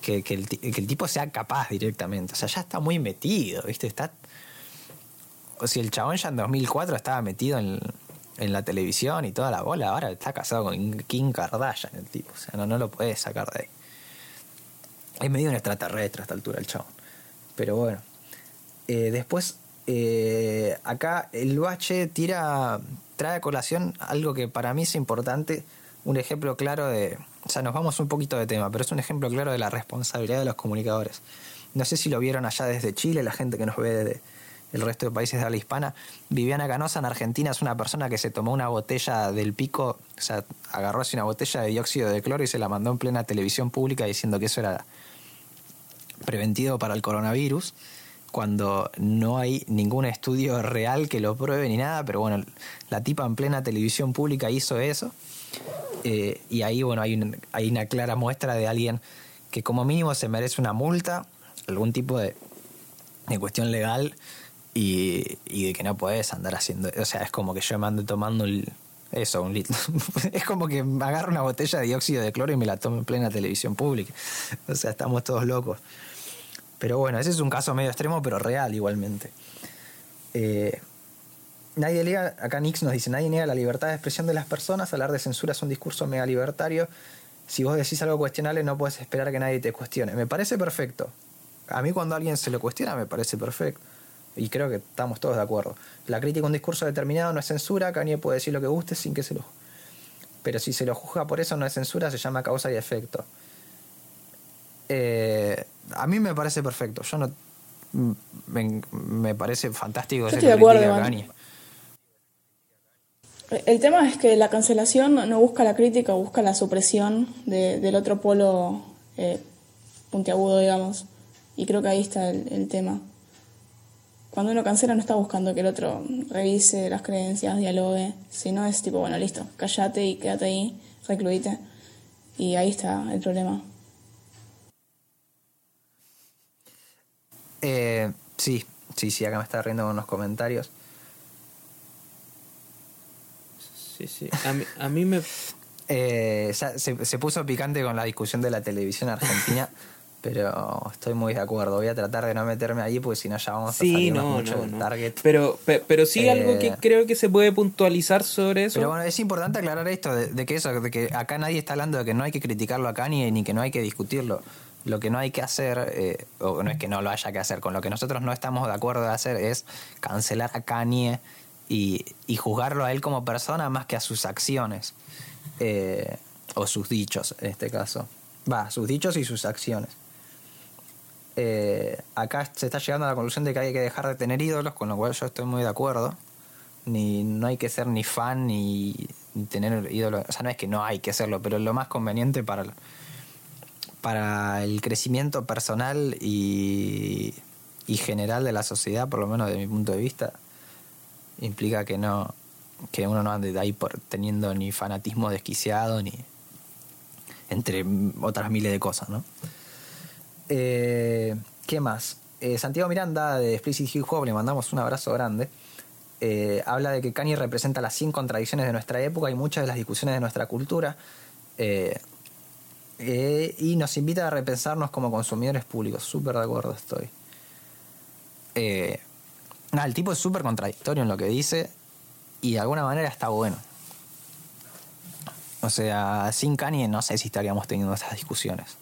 que, el, que, el, tipo sea capaz directamente. O sea, ya está muy metido, ¿viste? Está. Si el chabón ya en 2004 estaba metido en, en la televisión y toda la bola, ahora está casado con Kim Kardashian, el tipo. O sea, no, no lo puedes sacar de ahí. Es medio un extraterrestre a esta altura el chabón. Pero bueno. Eh, después eh, acá el bache tira, trae a colación algo que para mí es importante, un ejemplo claro de, o sea, nos vamos un poquito de tema, pero es un ejemplo claro de la responsabilidad de los comunicadores. No sé si lo vieron allá desde Chile, la gente que nos ve desde el resto de países de habla hispana. Viviana Canosa en Argentina es una persona que se tomó una botella del pico, o sea, agarró así una botella de dióxido de cloro y se la mandó en plena televisión pública diciendo que eso era preventivo para el coronavirus cuando no hay ningún estudio real que lo pruebe ni nada, pero bueno, la tipa en plena televisión pública hizo eso. Eh, y ahí, bueno, hay, hay una clara muestra de alguien que como mínimo se merece una multa, algún tipo de, de cuestión legal y, y, de que no puedes andar haciendo... O sea, es como que yo me ando tomando eso, un litro. es como que me agarro una botella de dióxido de cloro y me la tomo en plena televisión pública. O sea, estamos todos locos. Pero bueno, ese es un caso medio extremo, pero real igualmente. Eh, nadie niega, acá Nix nos dice, nadie niega la libertad de expresión de las personas, hablar de censura es un discurso mega libertario. Si vos decís algo cuestionable no puedes esperar que nadie te cuestione. Me parece perfecto. A mí cuando alguien se lo cuestiona me parece perfecto. Y creo que estamos todos de acuerdo. La crítica a un discurso determinado no es censura, nadie puede decir lo que guste sin que se lo... Pero si se lo juzga por eso no es censura, se llama causa y efecto. Eh, a mí me parece perfecto. Yo no. Me, parece fantástico. Yo estoy de acuerdo, El tema es que la cancelación no busca la crítica, busca la supresión del otro polo eh, puntiagudo, digamos. Y creo que ahí está el, tema. Cuando uno cancela no está buscando que el otro revise las creencias, dialogue, sino es tipo, bueno, listo, callate y quédate ahí, recluite. Y ahí está el problema. Eh, sí, sí, sí, acá me está riendo con los comentarios. Sí, sí. A mí, me. Eh, se, puso picante con la discusión de la televisión argentina, pero estoy muy de acuerdo. Voy a tratar de no meterme ahí porque si no ya vamos a salir mucho del target. Pero, pero, sí algo que eh, creo que se puede puntualizar sobre eso. Pero bueno, es importante aclarar esto, de, que eso, de que acá nadie está hablando de que no hay que criticarlo acá ni, ni que no hay que discutirlo lo que no hay que hacer, eh, o no es que no lo haya que hacer, con lo que nosotros no estamos de acuerdo de hacer es cancelar a Kanye y, juzgarlo a él como persona más que a sus acciones, eh, o sus dichos en este caso. Va, sus dichos y sus acciones. Eh, acá se está llegando a la conclusión de que hay que dejar de tener ídolos, con lo cual yo estoy muy de acuerdo. Ni, no hay que ser ni fan ni, tener ídolos. O sea, no es que no hay que hacerlo, pero lo más conveniente para para el crecimiento personal y, y general de la sociedad, por lo menos de mi punto de vista, implica que no que uno no ande de ahí por teniendo ni fanatismo desquiciado ni entre otras miles de cosas, ¿no? Eh, ¿Qué más? Eh, Santiago Miranda de Explicit Hip Hop, le mandamos un abrazo grande. Eh, habla de que Kanye representa las 100 contradicciones de nuestra época y muchas de las discusiones de nuestra cultura. y nos invita a repensarnos como consumidores públicos. Súper de acuerdo estoy. El tipo es súper contradictorio en lo que dice y de alguna manera está bueno. O sea, sin Kanye no sé si estaríamos teniendo estas discusiones.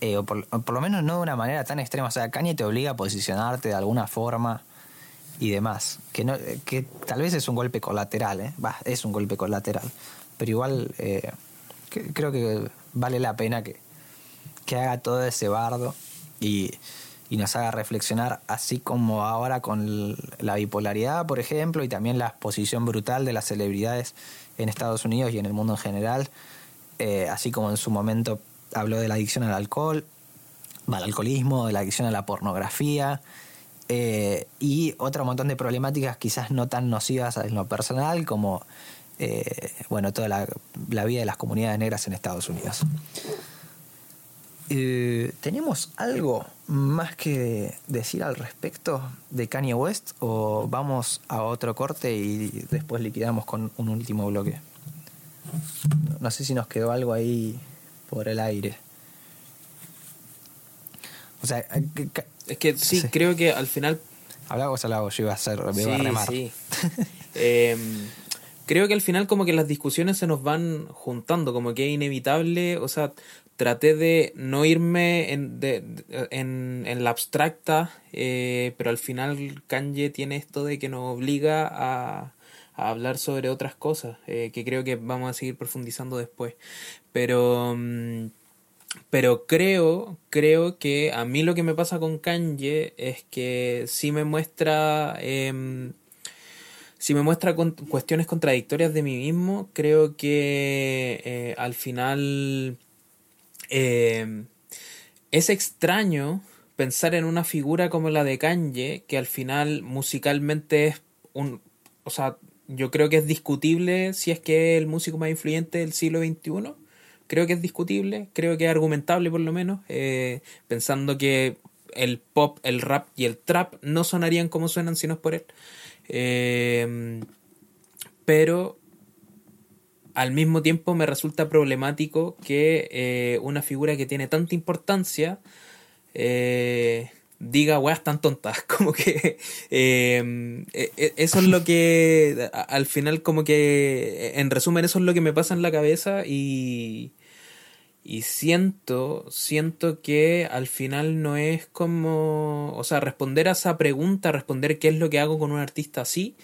Eh, o, por, lo menos no de una manera tan extrema. O sea, Kanye te obliga a posicionarte de alguna forma y demás. Que, no, que tal vez es un golpe colateral, ¿eh? es un golpe colateral. Pero igual eh, creo que vale la pena que, que haga todo ese bardo y y nos haga reflexionar, así como ahora con la bipolaridad, por ejemplo, y también la exposición brutal de las celebridades en Estados Unidos y en el mundo en general, eh, así como en su momento habló de la adicción al alcohol, al alcoholismo, de la adicción a la pornografía, eh, y otro montón de problemáticas quizás no tan nocivas en lo personal como eh, bueno, toda la, la vida de las comunidades negras en Estados Unidos. Eh, ¿Tenemos algo más que decir al respecto de Kanye West o vamos a otro corte y después liquidamos con un último bloque? No sé si nos quedó algo ahí por el aire. O sea, es que sí, creo que al final. Habla vos, habla yo iba a hacer, me a remar. Sí. Em, creo que al final, como que las discusiones se nos van juntando, como que es inevitable. O sea, traté de no irme en, en, la abstracta, eh, pero al final Kanye tiene esto de que nos obliga a, hablar sobre otras cosas, eh, que creo que vamos a seguir profundizando después. Pero, mm, pero creo, creo que a mí lo que me pasa con Kanye es que sí me muestra... Eh, si me muestra cuestiones contradictorias de mí mismo, creo que eh, al final eh, es extraño pensar en una figura como la de Kanye, que al final musicalmente es un... O sea, yo creo que es discutible si es que es el músico más influyente del siglo XXI. Creo que es discutible, creo que es argumentable por lo menos, eh, pensando que el pop, el rap y el trap no sonarían como suenan si no es por él. Eh, pero al mismo tiempo me resulta problemático que eh, una figura que tiene tanta importancia eh, diga weas tan tontas. Como que em, e, e, eso es lo que al final como que en resumen eso es lo que me pasa en la cabeza y, y siento, siento que al final no es como, o sea, responder a esa pregunta, responder qué es lo que hago con un artista así,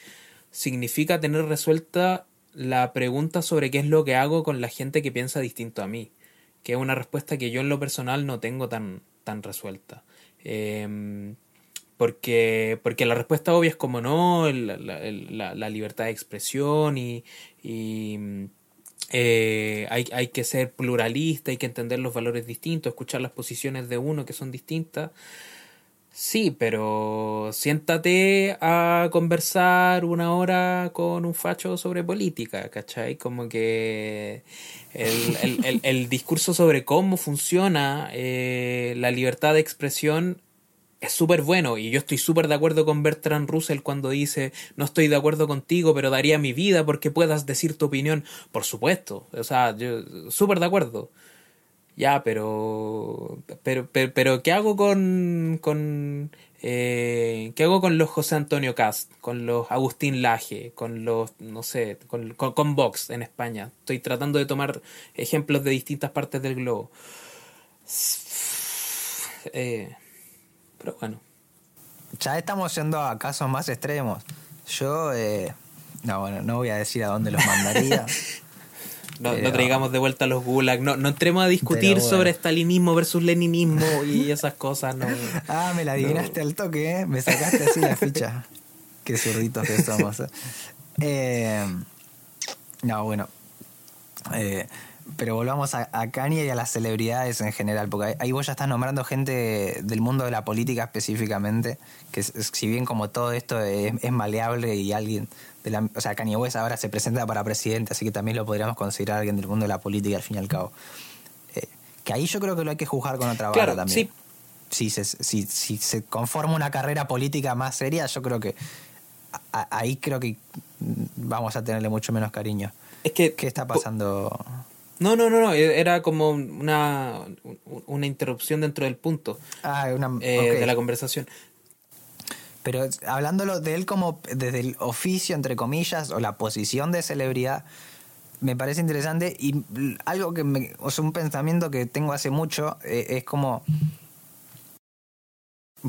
significa tener resuelta la pregunta sobre qué es lo que hago con la gente que piensa distinto a mí, que es una respuesta que yo en lo personal no tengo tan, tan resuelta. Em, porque, porque la respuesta obvia es como no, la, libertad de expresión y, eh, hay, hay que ser pluralista, hay que entender los valores distintos, escuchar las posiciones de uno que son distintas. Sí, pero siéntate a conversar una hora con un facho sobre política, ¿cachai? Como que el, discurso sobre cómo funciona eh, la libertad de expresión es súper bueno y yo estoy súper de acuerdo con Bertrand Russell cuando dice no estoy de acuerdo contigo pero daría mi vida porque puedas decir tu opinión. Por supuesto, o sea, yo súper de acuerdo. Ya, pero, pero, pero, ¿qué hago con, con eh, ¿qué hago con los José Antonio Cast, con los Agustín Laje, con los, no sé, con, con, Vox en España? Estoy tratando de tomar ejemplos de distintas partes del globo. Eh, pero bueno. Ya estamos yendo a casos más extremos. Yo, eh, no, bueno, no voy a decir a dónde los mandaría. No, traigamos de vuelta a los gulag, no, no entremos a discutir sobre estalinismo versus leninismo y esas cosas, no. Ah, me la adivinaste al toque, ¿eh? Me sacaste así la ficha. Qué zurditos que somos. ¿eh? Eh, no, bueno. Eh, pero volvamos a, Kanye y a las celebridades en general, porque ahí vos ya estás nombrando gente del mundo de la política específicamente, que si bien como todo esto es, maleable y alguien, de la, o sea, Kanye West ahora se presenta para presidente, así que también lo podríamos considerar alguien del mundo de la política al fin y al cabo. Eh, que ahí yo creo que lo hay que juzgar con otra vara también. Sí. Si se, si, si se conforma una carrera política más seria, yo creo que ahí creo que vamos a tenerle mucho menos cariño. Es que, ¿Qué está pasando? No, no, no, no, e, era como una, una interrupción dentro del punto ah, eh, de la conversación. Pero hablándolo de él como desde el oficio, entre comillas, o la posición de celebridad, me parece interesante y algo que me, o sea, un pensamiento que tengo hace mucho eh, es como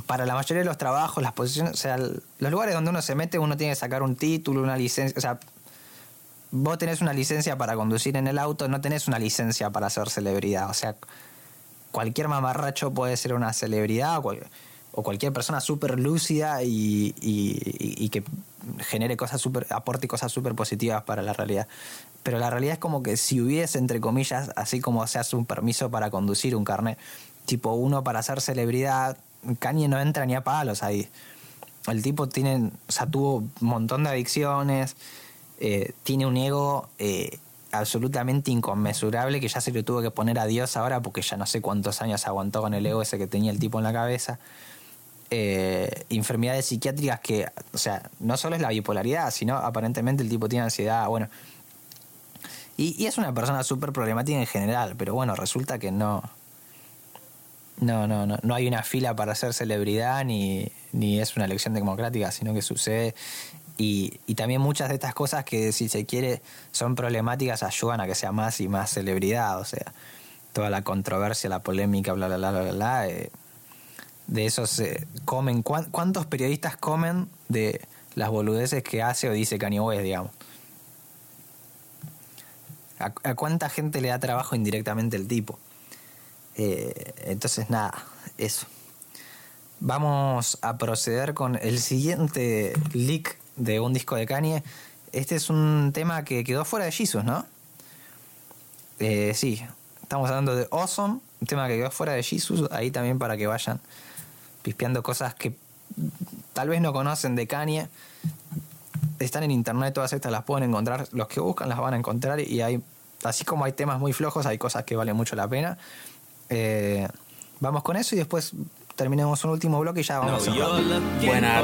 para la mayoría de los trabajos, las posiciones, o sea, los lugares donde uno se mete, uno tiene que sacar un título, una licencia, o sea, vos tenés una licencia para conducir en el auto, no tenés una licencia para ser celebridad, o sea, cualquier mamarracho puede ser una celebridad o, cualquier persona súper lúcida y, y, que genere cosas súper, aporte cosas súper positivas para la realidad. Pero la realidad es como que si hubiese, entre comillas, así como se hace un permiso para conducir un carnet, tipo uno para ser celebridad, Kanye no entra ni a palos ahí. El tipo tiene, o sea, tuvo un montón de adicciones, eh, tiene un ego eh, absolutamente inconmensurable que ya se le tuvo que poner a Dios ahora porque ya no sé cuántos años aguantó con el ego ese que tenía el tipo en la cabeza. Eh, enfermedades psiquiátricas que, o sea, no solo es la bipolaridad, sino aparentemente el tipo tiene ansiedad, bueno. Y, es una persona súper problemática en general, pero bueno, resulta que no, no, no, no, no hay una fila para ser celebridad ni, ni es una elección democrática, sino que sucede. Y, y, también muchas de estas cosas que, si se quiere, son problemáticas, ayudan a que sea más y más celebridad. O sea, toda la controversia, la polémica, bla, bla, bla, bla, bla. Eh, de eso se comen. ¿Cuántos periodistas comen de las boludeces que hace o dice Kanye West, digamos? ¿A cuánta gente le da trabajo indirectamente el tipo? Eh, entonces, nada, eso. Vamos a proceder con el siguiente leak de un disco de Kanye. Este es un tema que quedó fuera de Jesus, ¿no? Eh, sí, estamos hablando de Awesome, un tema que quedó fuera de Jesus. Ahí también para que vayan pispeando cosas que tal vez no conocen de Kanye. Están en internet, todas estas las pueden encontrar. Los que buscan las van a encontrar. Y hay, así como hay temas muy flojos, hay cosas que valen mucho la pena. Eh, vamos con eso y después terminemos un último bloque y ya vamos a Buena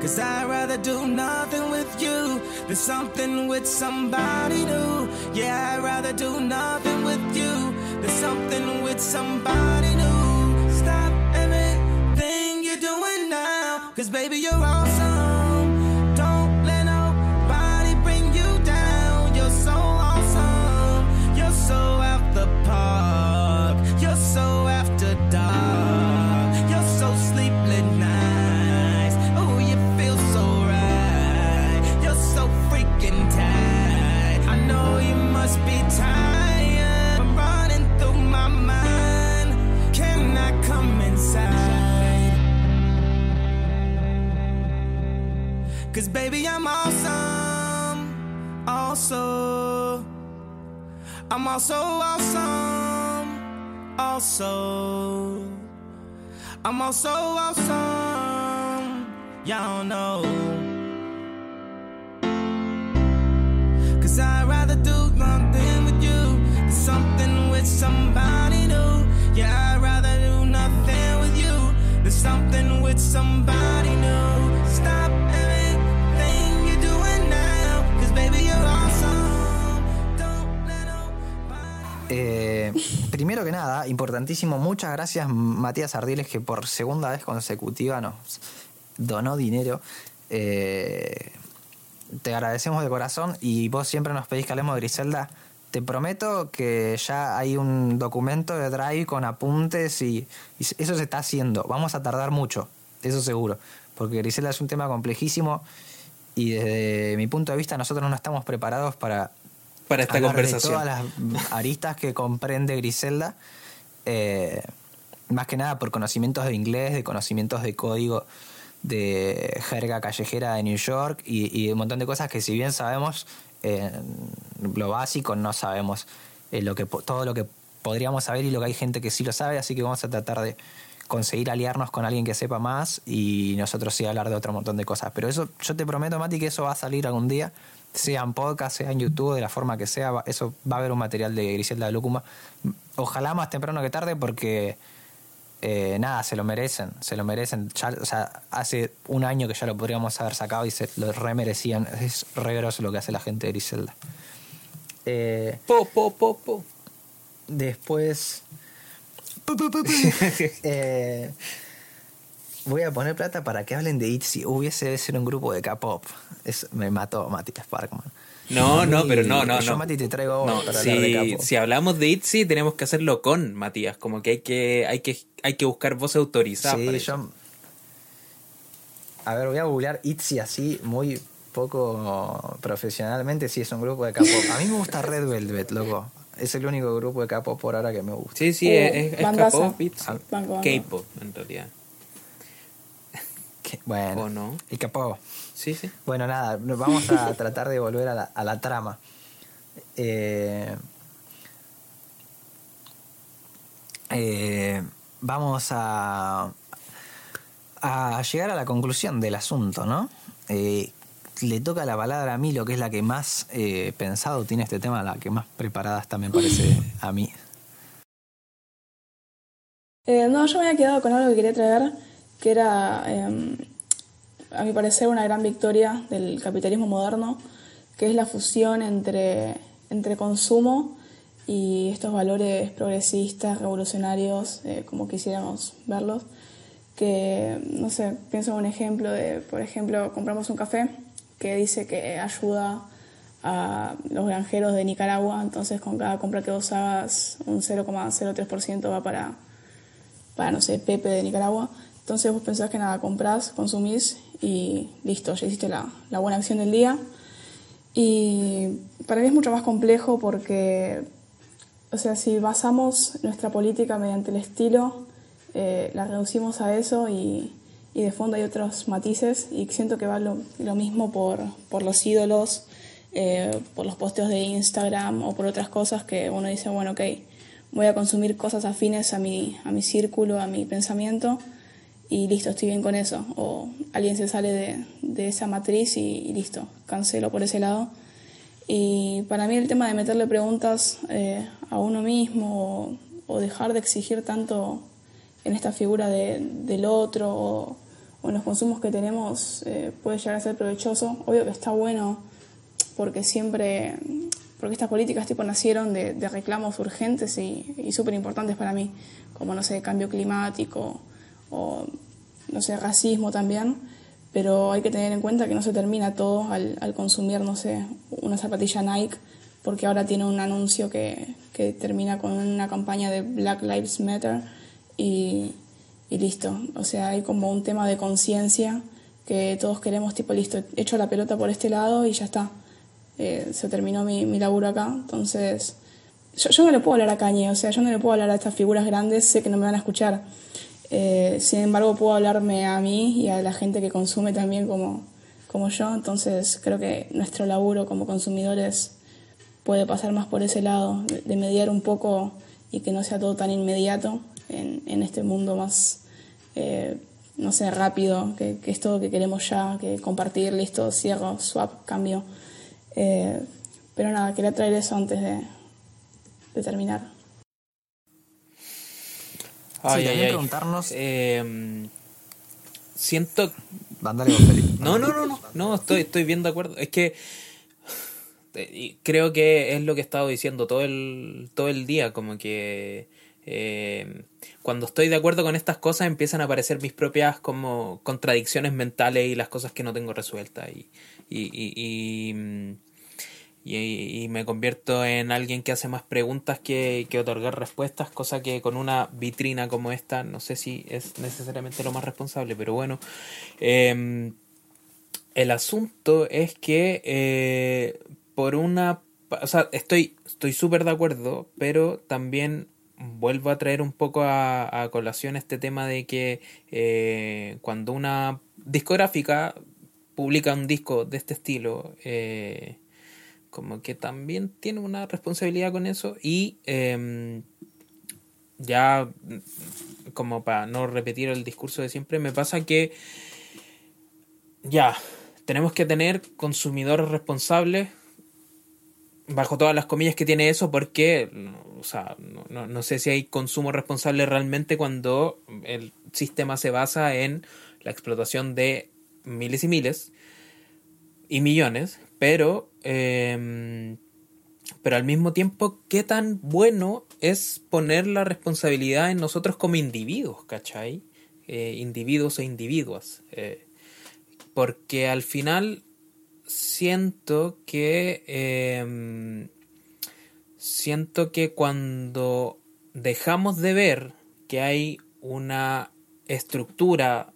Cause I'd rather do nothing with you than something with somebody new. Yeah, I'd rather do nothing with you than something with somebody new. Stop everything you're doing now. Cause baby, you're awesome. Cause baby, I'm awesome. Also, I'm also awesome. Also, I'm also awesome. Y'all know. I'd rather do nothing with you than something with somebody new. Primero que nada, importantísimo, muchas gracias Matías Ardiles que por segunda vez consecutiva nos donó dinero. Eh, te agradecemos de corazón y vos siempre nos pedís que hablemos de Griselda. Te prometo que ya hay un documento de Drive con apuntes y, eso se está haciendo. Vamos a tardar mucho, eso seguro, porque Griselda es un tema complejísimo y desde mi punto de vista nosotros no estamos preparados para para esta conversación. todas las aristas que comprende Griselda, eh, más que nada por conocimientos de inglés, de conocimientos de código de jerga callejera de New York y, un montón de cosas que si bien sabemos eh, lo básico, no sabemos eh, lo que, todo lo que podríamos saber y lo que hay gente que sí lo sabe, así que vamos a tratar de conseguir aliarnos con alguien que sepa más y nosotros sí hablar de otro montón de cosas. Pero eso, yo te prometo, Mati, que eso va a salir algún día, sea en podcast, sea en YouTube, de la forma que sea, eso va a haber un material de Griselda de Lúcuma. Ojalá más temprano que tarde porque eh, nada, se lo merecen, se lo merecen. o sea, hace un año que ya lo podríamos haber sacado y se lo remerecían. Es re lo que hace la gente de Griselda. Eh, po, po, po, po. Después. Eh, voy a poner plata para que hablen de ITZY. Hubiese de ser un grupo de K-pop. Me mató Mati Sparkman. No, no, pero no, no, Yo, Mati, te traigo para si, hablar de Si hablamos de ITZY, tenemos que hacerlo con Matías. Como que hay que, hay que, hay que buscar voces autorizadas. Sí, yo. A ver, voy a googlear ITZY así, muy poco profesionalmente. Sí, es un grupo de K-pop. A mí me gusta Red Velvet, loco. Es el único grupo de K-pop por ahora que me gusta. Sí, sí, es, es K-pop, K-pop en realidad. Bueno, ¿O no? el K-pop. Sí, sí. Bueno, nada, vamos a tratar de volver a la, a la trama. Eh, eh, vamos a, a llegar a la conclusión del asunto, ¿no? Eh, le toca la palabra a mí, lo que es la que más eh, pensado tiene este tema, la que más preparada está, me parece a mí. Eh, no, yo me había quedado con algo que quería traer, que era, em, a mi parecer, una gran victoria del capitalismo moderno, que es la fusión entre, entre consumo y estos valores progresistas, revolucionarios, eh, como quisiéramos verlos. Que, no sé, pienso en un ejemplo de, por ejemplo, compramos un café que dice que ayuda a los granjeros de Nicaragua, entonces con cada compra que vos hagas un 0,03% va para, para, no sé, Pepe de Nicaragua. Entonces vos pensás que nada, comprás, consumís y listo, ya hiciste la, la buena acción del día. Y para mí es mucho más complejo porque, o sea, si basamos nuestra política mediante el estilo, eh, la reducimos a eso y, y de fondo hay otros matices y siento que va lo, mismo por, por, los ídolos, eh, por los posteos de Instagram o por otras cosas que uno dice, bueno, ok, voy a consumir cosas afines a mi, a mi círculo, a mi pensamiento y listo, estoy bien con eso. O alguien se sale de, de esa matriz y, listo, cancelo por ese lado. Y para mí el tema de meterle preguntas eh, a uno mismo o, dejar de exigir tanto en esta figura de, del otro o, en los consumos que tenemos eh, puede llegar a ser provechoso. Obvio que está bueno porque siempre, porque estas políticas tipo nacieron de, reclamos urgentes y, y súper importantes para mí, como no sé, cambio climático o no sé, racismo también, pero hay que tener en cuenta que no se termina todo al, consumir, no sé, una zapatilla Nike, porque ahora tiene un anuncio que, que termina con una campaña de Black Lives Matter y y listo. O sea, hay como un tema de conciencia que todos queremos, tipo, listo, echo la pelota por este lado y ya está. Eh, se terminó mi, mi, laburo acá. Entonces, yo, yo, no le puedo hablar a Cañe, o sea, yo no le puedo hablar a estas figuras grandes, sé que no me van a escuchar. Eh, sin embargo, puedo hablarme a mí y a la gente que consume también como, como yo. Entonces, creo que nuestro laburo como consumidores puede pasar más por ese lado, de mediar un poco y que no sea todo tan inmediato en, en este mundo más, eh, no sé, rápido, que, que, es todo que queremos ya, que compartir, listo, cierro, swap, cambio. Eh, pero nada, quería traer eso antes de terminar. Ay, sí, ay, ay. preguntarnos. Eh, siento. Mándale Felipe. No, no, no, no, no, estoy, estoy bien de acuerdo. Es que creo que es lo que he estado diciendo todo el, todo el día, como que eh, cuando estoy de acuerdo con estas cosas empiezan a aparecer mis propias como contradicciones mentales y las cosas que no tengo resueltas y, y, y, me convierto en alguien que hace más preguntas que, que, otorgar respuestas, cosa que con una vitrina como esta no sé si es necesariamente lo más responsable, pero bueno. Em, el asunto es que eh, por una... O sea, estoy súper de acuerdo, pero también vuelvo a traer un poco a, colación este tema de que eh, cuando una discográfica publica un disco de este estilo, eh, como que también tiene una responsabilidad con eso y em, ya como para no repetir el discurso de siempre, me pasa que ya, tenemos que tener consumidores responsables bajo todas las comillas que tiene eso, porque, o sea, no, no, sé si hay consumo responsable realmente cuando el sistema se basa en la explotación de miles y miles y millones, pero, em, pero al mismo tiempo, ¿qué tan bueno es poner la responsabilidad en nosotros como individuos, ¿cachai? Eh, individuos e individuas. Eh, porque al final siento que em, siento que cuando dejamos de ver que hay una estructura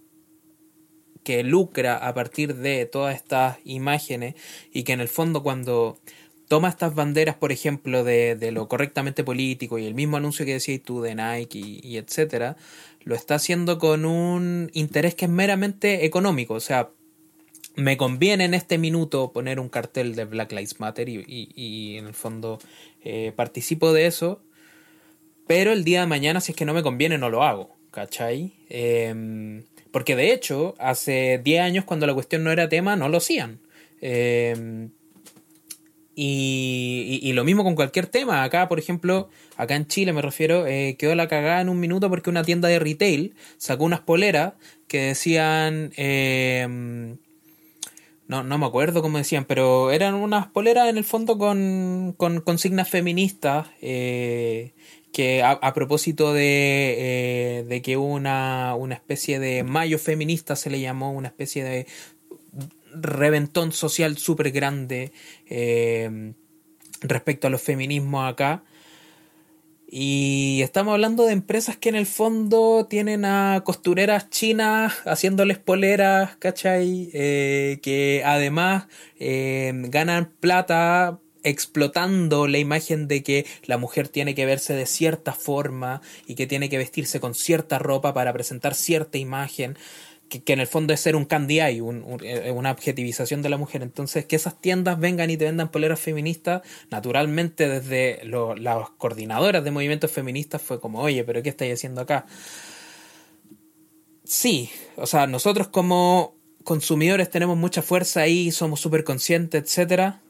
que lucra a partir de todas estas imágenes y que en el fondo cuando toma estas banderas, por ejemplo, de, lo correctamente político y el mismo anuncio que decías tú de Nike y, y, etcétera, lo está haciendo con un interés que es meramente económico. O sea, me conviene en este minuto poner un cartel de Black Lives Matter y, en el fondo eh, participo de eso, pero el día de mañana si es que no me conviene no lo hago, ¿cachai? Em, porque de hecho, hace 10 años cuando la cuestión no era tema, no lo hacían. Em, y, lo mismo con cualquier tema. Acá, por ejemplo, acá en Chile me refiero, eh, quedó la cagada en un minuto porque una tienda de retail sacó unas poleras que decían... Eh, no, no me acuerdo cómo decían, pero eran unas poleras en el fondo con, con consignas feministas. Eh, que a, propósito de, eh, de que hubo una, una especie de mayo feminista, se le llamó, una especie de reventón social súper grande eh, respecto a los feminismos acá. Y estamos hablando de empresas que en el fondo tienen a costureras chinas haciéndoles poleras, ¿cachai? Eh, que además ganan plata explotando la imagen de que la mujer tiene que verse de cierta forma y que tiene que vestirse con cierta ropa para presentar cierta imagen que, en el fondo es ser un candy eye, eh, una objetivización de la mujer. Entonces, que esas tiendas vengan y te vendan poleras feministas, naturalmente desde las coordinadoras de movimientos feministas fue como, oye, pero ¿qué estáis haciendo acá? Sí, o sea, nosotros como consumidores tenemos mucha fuerza ahí, somos súper conscientes, etcétera.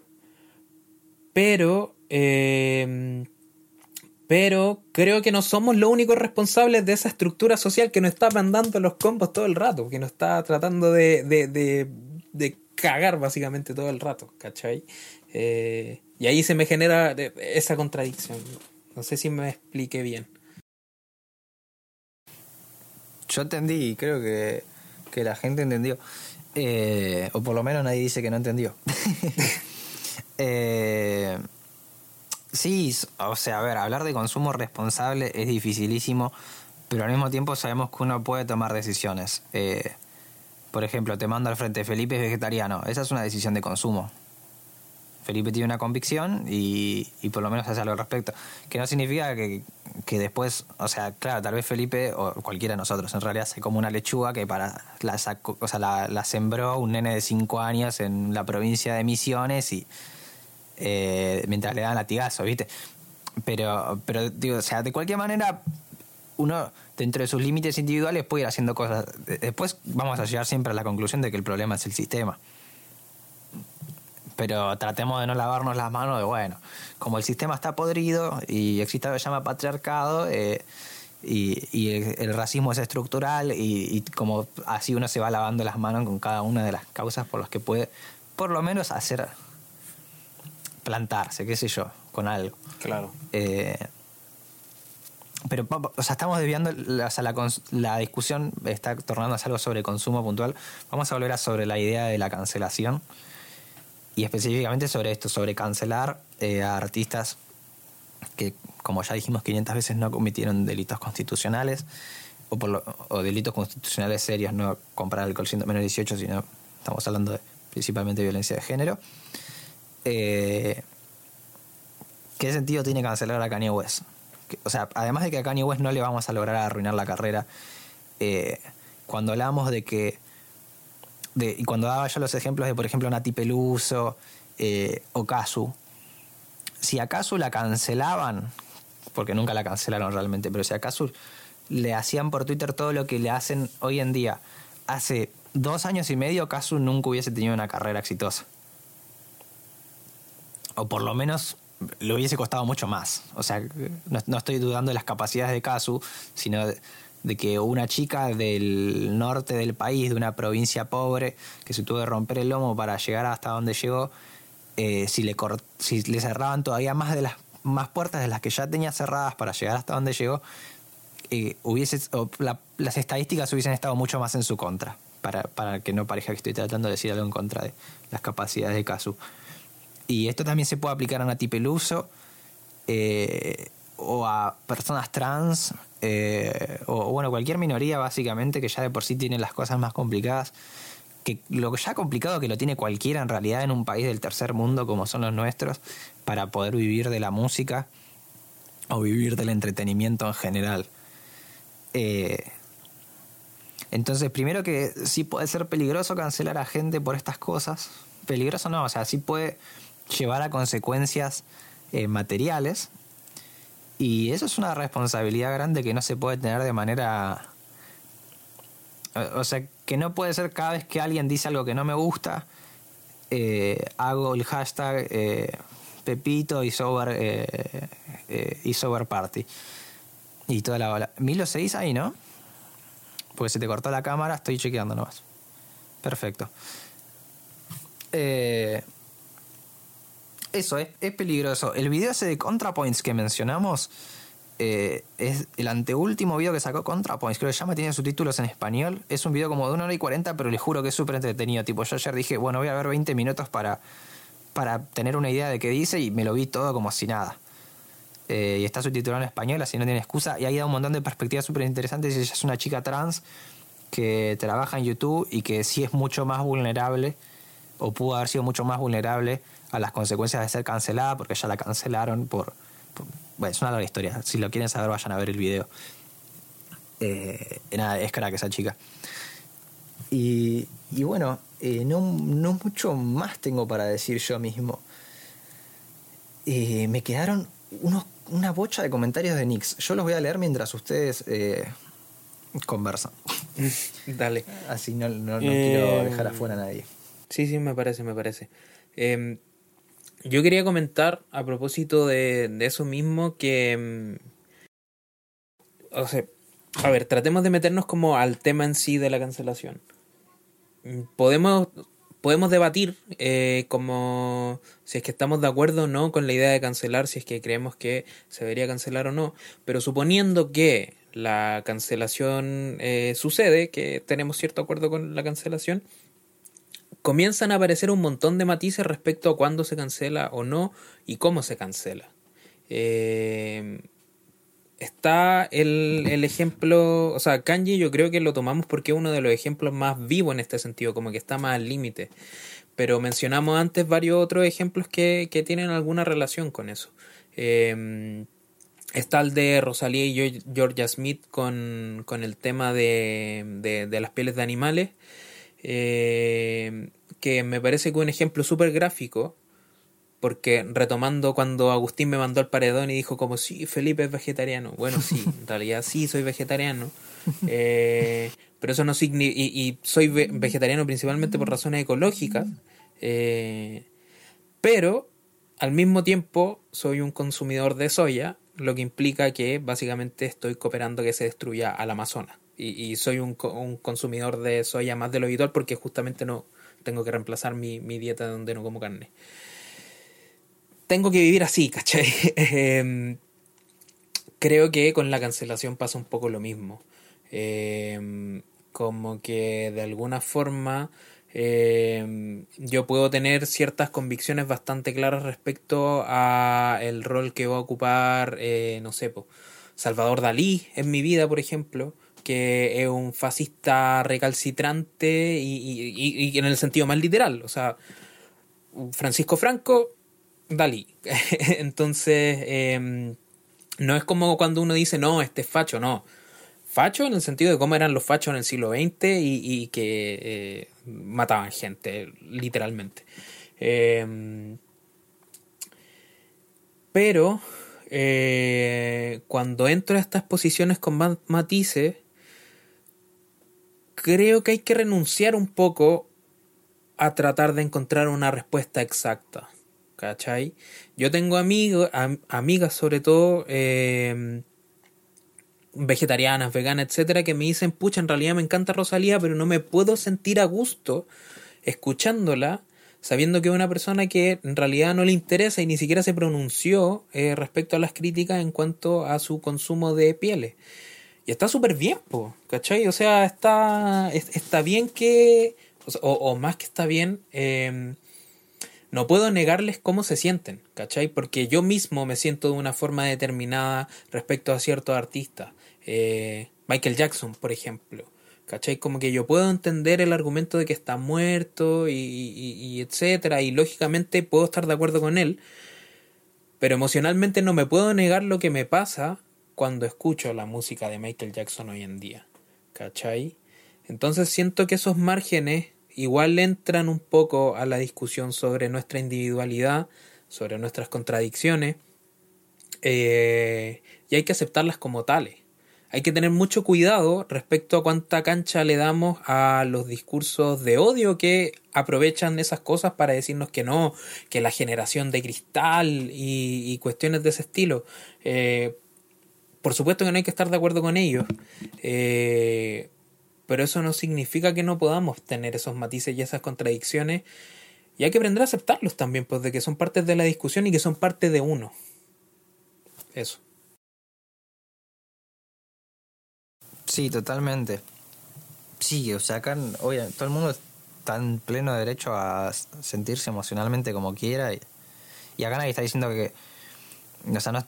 Pero eh, pero creo que no somos los únicos responsables de esa estructura social que nos está mandando los combos todo el rato, que nos está tratando de, de, de, cagar básicamente todo el rato, ¿cachai? Eh, y ahí se me genera esa contradicción. No sé si me expliqué bien. Yo entendí, creo que, que la gente entendió. Eh, o por lo menos nadie dice que no entendió. eh, Sí, o sea, a ver, hablar de consumo responsable es dificilísimo, pero al mismo tiempo sabemos que uno puede tomar decisiones. Eh, por ejemplo, te mando al frente, Felipe es vegetariano, esa es una decisión de consumo. Felipe tiene una convicción y, y por lo menos hace algo al respecto. Que no significa que, que, después, o sea, claro, tal vez Felipe o cualquiera de nosotros en realidad se como una lechuga que para la, o sea, la, la sembró un nene de 5 años en la provincia de Misiones y eh, mientras le dan latigazo, ¿viste? Pero, pero digo, o sea, de cualquier manera, uno dentro de sus límites individuales puede ir haciendo cosas. Después vamos a llegar siempre a la conclusión de que el problema es el sistema. Pero tratemos de no lavarnos las manos de, bueno, como el sistema está podrido y existe lo que se llama patriarcado, eh, y, el, racismo es estructural y, y, como así uno se va lavando las manos con cada una de las causas por las que puede por lo menos hacer plantarse, qué sé yo, con algo. Claro. Eh, pero, o sea, estamos desviando, la, la, discusión está tornándose algo sobre consumo puntual. Vamos a volver a sobre la idea de la cancelación y específicamente sobre esto, sobre cancelar eh, a artistas que, como ya dijimos 500 veces, no cometieron delitos constitucionales o, por o delitos constitucionales serios, no comprar alcohol siendo menos de 18, sino estamos hablando de, principalmente de violencia de género. Eh, ¿Qué sentido tiene cancelar a Kanye West? O sea, además de que a Kanye West no le vamos a lograr arruinar la carrera, eh, cuando hablamos de que de, y cuando daba yo los ejemplos de, por ejemplo, Nati Peluso eh, o Kazu, si a Kazu la cancelaban, porque nunca la cancelaron realmente, pero si a Kazu le hacían por Twitter todo lo que le hacen hoy en día, hace dos años y medio Kazu nunca hubiese tenido una carrera exitosa. O por lo menos le hubiese costado mucho más. O sea, no, estoy dudando de las capacidades de Kazu, sino de, que una chica del norte del país, de una provincia pobre, que se tuvo que romper el lomo para llegar hasta donde llegó, eh, si, le si le cerraban todavía más de las más puertas de las que ya tenía cerradas para llegar hasta donde llegó, eh, hubiese, las estadísticas hubiesen estado mucho más en su contra, para, para que no parezca que estoy tratando de decir algo en contra de las capacidades de Kazu. Y esto también se puede aplicar a Nati Peluso eh, o a personas trans eh, o bueno, cualquier minoría básicamente que ya de por sí tiene las cosas más complicadas. Que lo ya complicado que lo tiene cualquiera en realidad en un país del tercer mundo como son los nuestros para poder vivir de la música o vivir del entretenimiento en general. Eh, entonces, primero que sí puede ser peligroso cancelar a gente por estas cosas. Peligroso no, o sea, sí puede llevar a consecuencias eh, materiales. Y eso es una responsabilidad grande que no se puede tener de manera... O sea, que no puede ser cada vez que alguien dice algo que no me gusta, eh, hago el hashtag eh, Pepito y Sober, eh, y Sober Party. Y toda la bola. Milo, ¿seguís ahí, no? Porque se te cortó la cámara, estoy chequeando nomás. Perfecto. Eh, eso es, es peligroso. El video ese de ContraPoints que mencionamos eh, es el anteúltimo video que sacó ContraPoints. Creo que llama, tiene subtítulos en español. Es un video como de una hora y cuarenta, pero le juro que es súper entretenido. Tipo, yo ayer dije, bueno, voy a ver 20 minutos para, para tener una idea de qué dice y me lo vi todo como si nada. Eh, y está subtitulado en español, así no tiene excusa. Y ahí da un montón de perspectivas súper interesantes. Ella es una chica trans que trabaja en YouTube y que sí es mucho más vulnerable, o pudo haber sido mucho más vulnerable a las consecuencias de ser cancelada, porque ya la cancelaron por... bueno, es una larga historia. Si lo quieren saber, vayan a ver el video. Eh, nada, es cara que esa chica. Y, y bueno, eh, no, no, mucho más tengo para decir yo mismo. Eh, me quedaron unos, una bocha de comentarios de Nix. Yo los voy a leer mientras ustedes eh, conversan. Dale. Así no, no, no quiero dejar afuera a nadie. Sí, sí, me parece, me parece. Yo quería comentar a propósito de, eso mismo que... Mm, o sea, a ver, tratemos de meternos como al tema en sí de la cancelación. Mm, podemos, podemos debatir eh, como si es que estamos de acuerdo o no con la idea de cancelar, si es que creemos que se debería cancelar o no, pero suponiendo que la cancelación eh, sucede, que tenemos cierto acuerdo con la cancelación, comienzan a aparecer un montón de matices respecto a cuándo se cancela o no y cómo se cancela. Eh, está el, el, ejemplo, o sea, Kanji yo creo que lo tomamos porque es uno de los ejemplos más vivos en este sentido, como que está más al límite. Pero mencionamos antes varios otros ejemplos que, que tienen alguna relación con eso. Eh, está el de Rosalía y Georgia Smith con, con el tema de, de las pieles de animales. Eh, que me parece que un ejemplo súper gráfico, porque retomando cuando Agustín me mandó el paredón y dijo como, sí, Felipe es vegetariano. Bueno, sí, en realidad sí, soy vegetariano. Eh, pero eso no significa... Y, soy vegetariano principalmente por razones ecológicas. Eh, pero al mismo tiempo soy un consumidor de soya, lo que implica que básicamente estoy cooperando que se destruya al Amazonas y, soy un, un, consumidor de soya más de lo habitual porque justamente no tengo que reemplazar mi, dieta donde no como carne. Tengo que vivir así, ¿cachai? Em, creo que con la cancelación pasa un poco lo mismo. Em, como que de alguna forma em, yo puedo tener ciertas convicciones bastante claras respecto a el rol que va a ocupar, eh, no sé, Salvador Dalí en mi vida, por ejemplo, que es un fascista recalcitrante y, en el sentido más literal. O sea, Francisco Franco, Dalí. Entonces, em, no es como cuando uno dice, no, este es facho, no. Facho en el sentido de cómo eran los fachos en el siglo XX y, que, eh, mataban gente, literalmente. Em, pero eh, cuando entro a estas posiciones con matices, creo que hay que renunciar un poco a tratar de encontrar una respuesta exacta. ¿Cachai? Yo tengo amigos, amigas sobre todo, em, vegetarianas, veganas, etcétera, que me dicen, pucha, en realidad me encanta Rosalía, pero no me puedo sentir a gusto escuchándola, sabiendo que es una persona que en realidad no le interesa y ni siquiera se pronunció eh, respecto a las críticas en cuanto a su consumo de pieles. Y está súper bien, po, ¿cachai? O sea, está, está bien que, o, más que está bien, em, no puedo negarles cómo se sienten, ¿cachai? Porque yo mismo me siento de una forma determinada respecto a ciertos artistas. Eh, Michael Jackson, por ejemplo. ¿Cachai? Como que yo puedo entender el argumento de que está muerto y, y, etcétera, y lógicamente puedo estar de acuerdo con él, pero emocionalmente no me puedo negar lo que me pasa cuando escucho la música de Michael Jackson hoy en día. ¿Cachai? Entonces siento que esos márgenes igual entran un poco a la discusión sobre nuestra individualidad, sobre nuestras contradicciones, eh, y hay que aceptarlas como tales hay que tener mucho cuidado respecto a cuánta cancha le damos a los discursos de odio que aprovechan esas cosas para decirnos que no, que la generación de cristal y, cuestiones de ese estilo. Eh, por supuesto que no hay que estar de acuerdo con ellos, eh, pero eso no significa que no podamos tener esos matices y esas contradicciones. Y hay que aprender a aceptarlos también, pues de que son parte de la discusión y que son parte de uno. Eso. Sí, totalmente. Sí, o sea, acá oye, todo el mundo está en pleno derecho a sentirse emocionalmente como quiera. Y, acá nadie está diciendo que. O sea, no,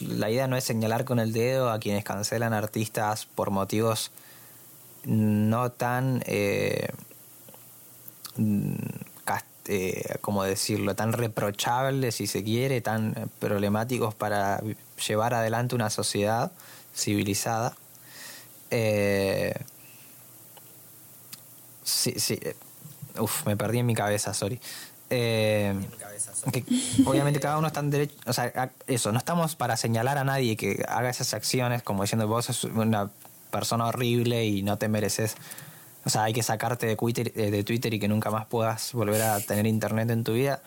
la idea no es señalar con el dedo a quienes cancelan artistas por motivos no tan. Eh, eh, como decirlo, tan reprochables, si se quiere, tan problemáticos para llevar adelante una sociedad civilizada. Eh, sí, sí. Uf, me perdí en mi cabeza, sorry. Eh, obviamente cada uno está en derecho, o sea, eso, no estamos para señalar a nadie que haga esas acciones como diciendo vos sos una persona horrible y no te mereces, o sea, hay que sacarte de Twitter, eh, de Twitter y que nunca más puedas volver a tener internet en tu vida,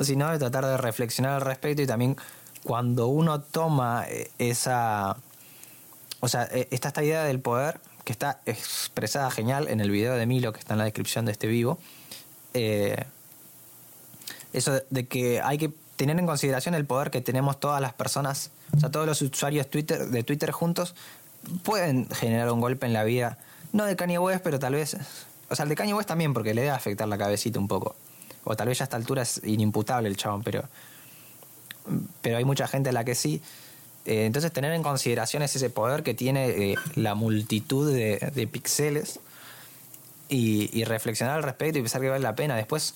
sino de tratar de reflexionar al respecto y también cuando uno toma eh, esa o sea, está esta idea del poder que está expresada genial en el video de Milo que está en la descripción de este vivo. Eh, eso de que hay que tener en consideración el poder que tenemos todas las personas, o sea, todos los usuarios de Twitter juntos pueden generar un golpe en la vida, no de Kanye West, pero tal vez, o sea, el de Kanye West también, porque le debe afectar la cabecita un poco. O tal vez ya a esta altura es inimputable el chabón, pero, pero hay mucha gente a la que sí. Eh, entonces tener en consideración ese poder que tiene eh, la multitud de, de píxeles y, reflexionar al respecto y pensar que vale la pena. Después,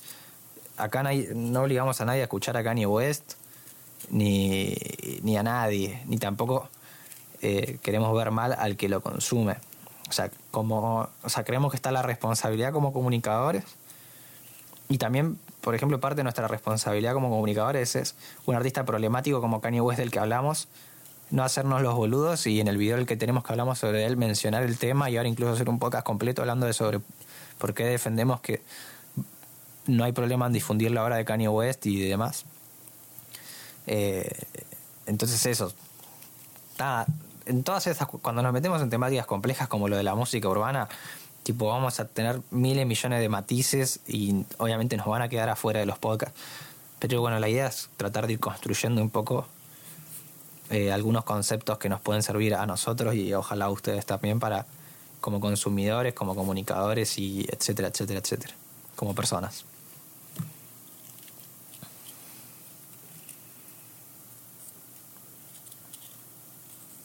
acá no obligamos a nadie a escuchar a Kanye West, ni, ni a nadie, ni tampoco eh, queremos ver mal al que lo consume. O sea, como, o sea, creemos que está la responsabilidad como comunicadores y también, por ejemplo, parte de nuestra responsabilidad como comunicadores es un artista problemático como Kanye West del que hablamos, no hacernos los boludos y en el video el que tenemos que hablamos sobre él mencionar el tema y ahora incluso hacer un podcast completo hablando de sobre por qué defendemos que no hay problema en difundir la obra de Kanye West y demás. Eh, entonces eso. en todas esas, cuando nos metemos en temáticas complejas como lo de la música urbana, tipo vamos a tener miles millones de matices y obviamente nos van a quedar afuera de los podcasts. Pero bueno, la idea es tratar de ir construyendo un poco eh, algunos conceptos que nos pueden servir a nosotros y ojalá a ustedes también para como consumidores, como comunicadores y etcétera, etcétera, etcétera, como personas.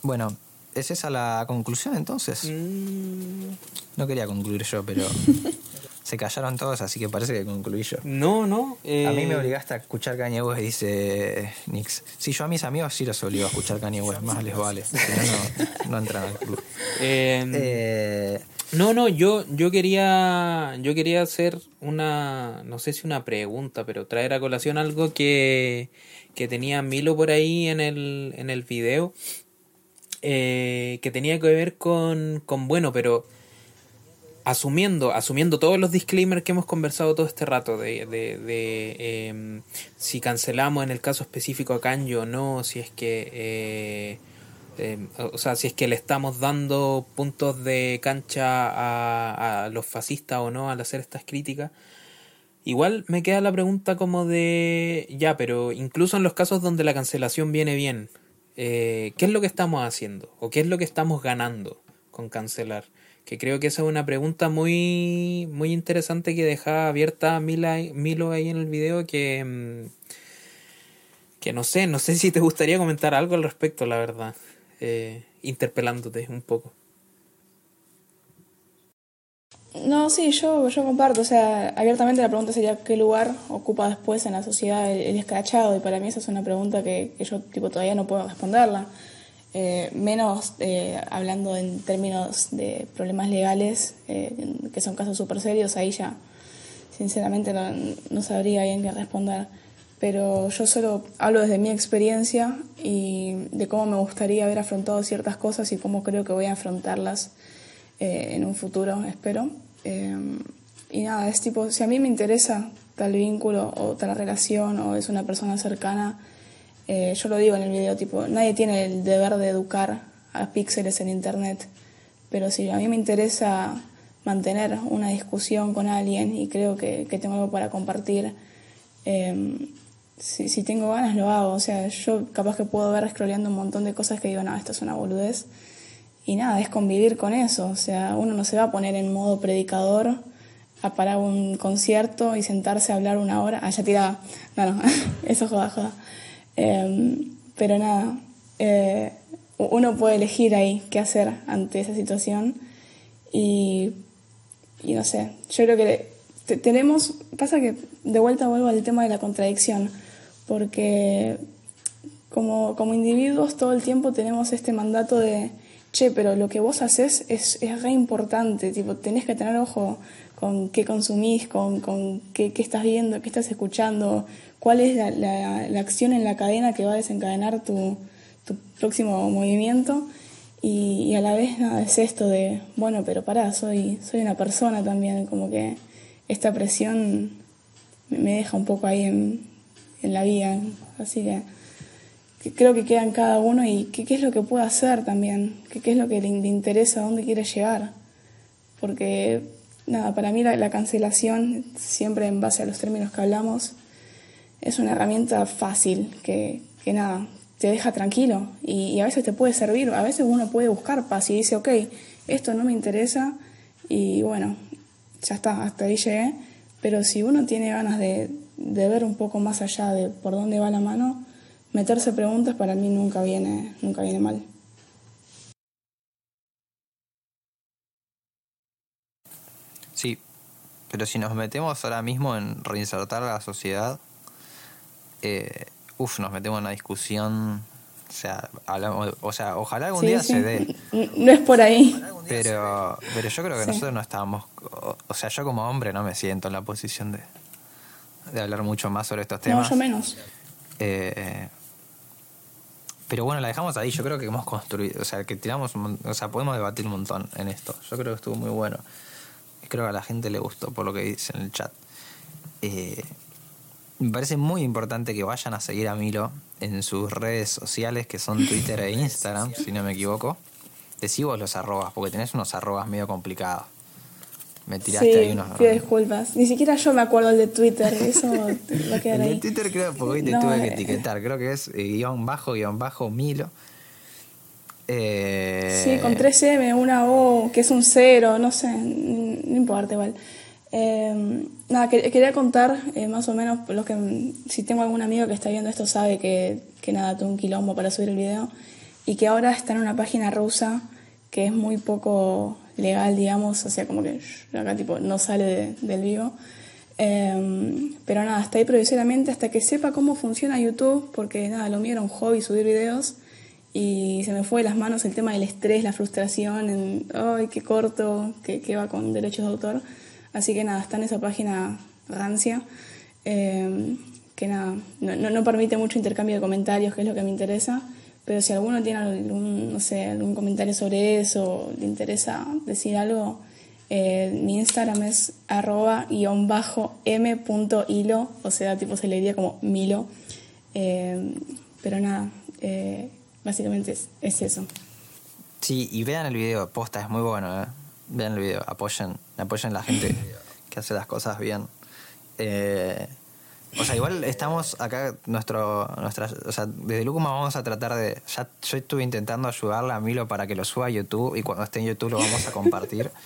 Bueno, ¿es esa la conclusión entonces? Mm. No quería concluir yo, pero... Se callaron todos, así que parece que concluí yo. No, no. A mí me obligaste a escuchar Kanye West, dice Nix. Sí, yo a mis amigos sí los obligo a escuchar Kanye West, más les vale. Si no, no, entran al club. eh, no, no, yo, yo quería. Yo quería hacer una. No sé si una pregunta, pero traer a colación algo que, que tenía Milo por ahí en el, en el video. Eh, que tenía que ver con, con bueno, pero asumiendo, asumiendo todos los disclaimers que hemos conversado todo este rato de, de, de em, si cancelamos en el caso específico a Kanyo o no, si es que eh, Em, o sea, si es que le estamos dando puntos de cancha a, a, los fascistas o no al hacer estas críticas. Igual me queda la pregunta como de, ya, pero incluso en los casos donde la cancelación viene bien, eh, ¿qué es lo que estamos haciendo? ¿O qué es lo que estamos ganando con cancelar? Que creo que esa es una pregunta muy, muy interesante que deja abierta Milo ahí en el video que, mm, que no sé, no sé si te gustaría comentar algo al respecto, la verdad eh, interpelándote un poco. No, sí, yo, yo comparto. O sea, abiertamente la pregunta sería qué lugar ocupa después en la sociedad el, escrachado. Y para mí esa es una pregunta que, que yo tipo todavía no puedo responderla. Eh, menos eh, hablando en términos de problemas legales, eh, que son casos súper serios, ahí ya sinceramente no, no sabría bien qué responder pero yo solo hablo desde mi experiencia y de cómo me gustaría haber afrontado ciertas cosas y cómo creo que voy a afrontarlas eh, en un futuro, espero. Eh, y nada, es tipo, si a mí me interesa tal vínculo o tal relación o es una persona cercana, eh, yo lo digo en el video, tipo, nadie tiene el deber de educar a píxeles en Internet, pero si a mí me interesa mantener una discusión con alguien y creo que, tengo algo para compartir, si, si tengo ganas lo hago. O sea, yo capaz que puedo ver scrolleando un montón de cosas que digo, no, esto es una boludez. Y nada, es convivir con eso. O sea, uno no se va a poner en modo predicador a parar un concierto y sentarse a hablar una hora. Ah, ya tiraba. No, no, eso joda, joda. Em, pero nada, eh, uno puede elegir ahí qué hacer ante esa situación. Y, y no sé, yo creo que tenemos, pasa que de vuelta vuelvo al tema de la contradicción porque como, como individuos todo el tiempo tenemos este mandato de, che, pero lo que vos haces es, es re importante, tipo, tenés que tener ojo con qué consumís, con, con qué, qué, estás viendo, qué estás escuchando, cuál es la, la, acción en la cadena que va a desencadenar tu, tu próximo movimiento. Y, y, a la vez nada, es esto de, bueno, pero pará, soy, soy una persona también, como que esta presión me deja un poco ahí en, en la vida. Así que, creo que queda en cada uno y qué es lo que puede hacer también, qué es lo que le, interesa, dónde quiere llegar. Porque, nada, para mí la, cancelación, siempre en base a los términos que hablamos, es una herramienta fácil que, que nada, te deja tranquilo y, y, a veces te puede servir, a veces uno puede buscar paz y dice, ok, esto no me interesa y bueno, ya está, hasta ahí llegué, pero si uno tiene ganas de, de ver un poco más allá de por dónde va la mano, meterse preguntas para mí nunca viene, nunca viene mal. Sí, pero si nos metemos ahora mismo en reinsertar a la sociedad, eh, uff, nos metemos en una discusión. O sea, hablamos, o sea ojalá algún día se dé. No es por ahí. Pero, pero yo creo que nosotros no estábamos. O sea, yo como hombre no me siento en la posición de, de hablar mucho más sobre estos temas. No, yo menos. Eh, pero bueno, la dejamos ahí. Yo creo que hemos construido, o sea, que tiramos, o sea, podemos debatir un montón en esto. Yo creo que estuvo muy bueno. Creo que a la gente le gustó por lo que dice en el chat. Eh, me parece muy importante que vayan a seguir a Milo en sus redes sociales, que son Twitter e Instagram, si no me equivoco. Decí vos los arrobas, porque tenés unos arrobas medio complicados. Me tiraste sí, ahí unos. Pido disculpas. Ni siquiera yo me acuerdo el de Twitter. Eso va a quedar ahí. El de Twitter creo porque hoy te no, tuve que eh, etiquetar. Creo que es eh, guion bajo, guion bajo, Milo. Eh... Sí, con 3M, una O, que es un cero, no sé. No importa, igual. Eh, nada, que, quería contar eh, más o menos los que si tengo algún amigo que está viendo esto sabe que, que nada, tuve un quilombo para subir el video y que ahora está en una página rusa que es muy poco legal, digamos, o sea, como que acá tipo no sale del vivo. Em, pero nada, está ahí provisoriamente hasta que sepa cómo funciona YouTube, porque nada, lo mío era un hobby subir videos y se me fue de las manos el tema del estrés, la frustración, en, ay, qué corto, que, que va con derechos de autor. Así que nada, está en esa página rancia, em, que nada, no, no, permite mucho intercambio de comentarios, que es lo que me interesa, pero si alguno tiene algún, no sé, algún comentario sobre eso, le interesa decir algo, eh, mi Instagram es arroba guion bajo m.hilo, o sea, tipo se le diría como Milo. Em, pero nada, eh, básicamente es, es, eso. Sí, y vean el video, posta, es muy bueno, ¿eh? Vean el video, apoyen, apoyen a la gente que hace las cosas bien. Eh, o sea, igual estamos acá, nuestro, nuestra, o sea, desde Lucuma vamos a tratar de, ya yo estuve intentando ayudarle a Milo para que lo suba a YouTube y cuando esté en YouTube lo vamos a compartir.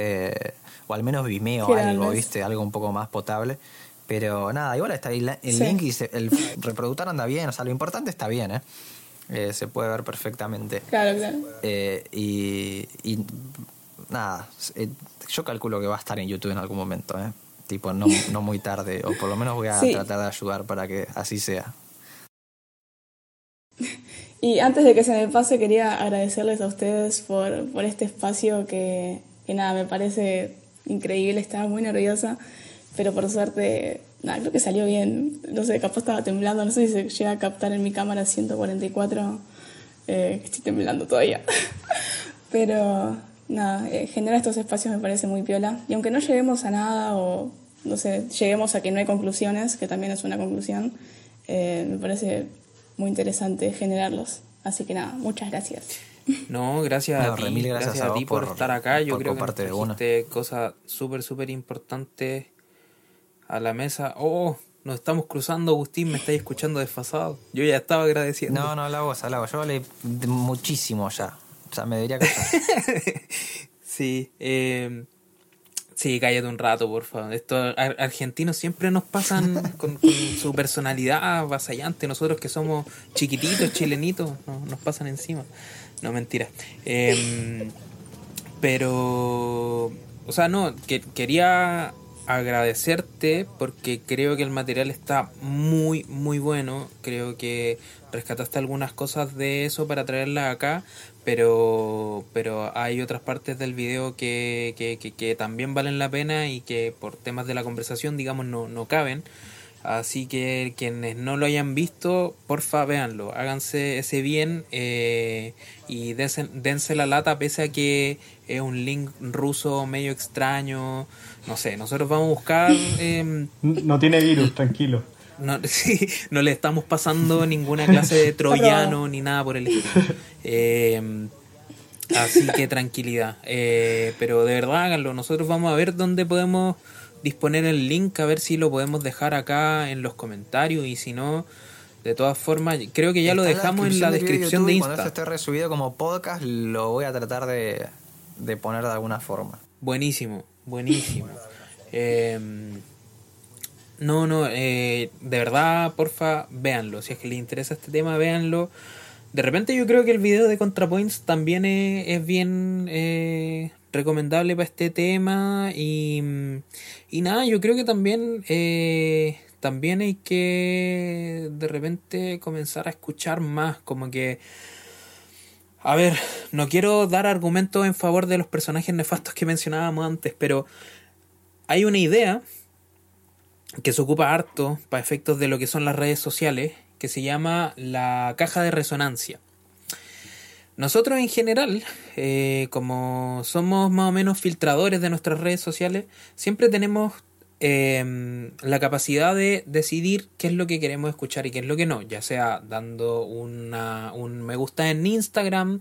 Eh, o al menos Vimeo o algo, ¿viste? Algo un poco más potable. Pero nada, igual está ahí el link y el reproductor anda bien, o sea, lo importante está bien, ¿eh? eh se puede ver perfectamente. Claro, claro. y, y nada, eh, yo calculo que va a estar en YouTube en algún momento, ¿eh? Tipo, no, no muy tarde, o por lo menos voy a tratar de ayudar para que así sea. Y antes de que se me pase, quería agradecerles a ustedes por, por este espacio que, que, nada, me parece increíble, estaba muy nerviosa, pero por suerte, nada, creo que salió bien. No sé, capaz estaba temblando, no sé si se llega a captar en mi cámara 144, eh, estoy temblando todavía. pero nada, eh, generar estos espacios me parece muy piola. Y aunque no lleguemos a nada o, no sé, lleguemos a que no hay conclusiones, que también es una conclusión, eh, me parece muy interesante generarlos. Así que nada, muchas gracias. No, gracias a ti, gracias, a, ti por, estar acá. Yo creo que trajiste cosas súper, súper importantes a la mesa. Oh, nos estamos cruzando, Agustín, me estáis escuchando desfasado. Yo ya estaba agradeciendo. No, no, la voz, la voz. Yo hablé muchísimo ya. O sea, me diría que... sí, eh, sí, cállate un rato, por favor. Estos argentinos siempre nos pasan con, su personalidad avasallante. Nosotros que somos chiquititos, chilenitos, nos pasan encima. No, mentira. Em, pero, o sea, no, que, quería agradecerte porque creo que el material está muy, muy bueno. Creo que rescataste algunas cosas de eso para traerlas acá, pero, pero hay otras partes del video que, que, que, también valen la pena y que por temas de la conversación, digamos, no, no caben. Así que quienes no lo hayan visto, porfa, véanlo, háganse ese bien eh, y dense, dense, la lata pese a que es un link ruso medio extraño. No sé, nosotros vamos a buscar... Em, no tiene virus, tranquilo. No, sí, no le estamos pasando ninguna clase de troyano ni nada por el estilo. Eh, así que tranquilidad. Eh, pero de verdad háganlo. Nosotros vamos a ver dónde podemos disponer el link, a ver si lo podemos dejar acá en los comentarios y si no, de todas formas, creo que ya lo dejamos en la descripción de, Instagram Cuando esto esté resubido como podcast, lo voy a tratar de, de poner de alguna forma. Buenísimo, buenísimo. Eh, no, no, eh, de verdad, porfa, véanlo. Si es que les interesa este tema, véanlo. De repente yo creo que el video de ContraPoints también es, bien eh, recomendable para este tema. Y, y nada, yo creo que también, eh, también hay que de repente comenzar a escuchar más. Como que... A ver, no quiero dar argumentos en favor de los personajes nefastos que mencionábamos antes, pero hay una idea que se ocupa harto para efectos de lo que son las redes sociales, que se llama la caja de resonancia. Nosotros en general, eh, como somos más o menos filtradores de nuestras redes sociales, siempre tenemos em, la capacidad de decidir qué es lo que queremos escuchar y qué es lo que no, ya sea dando una, un me gusta en Instagram,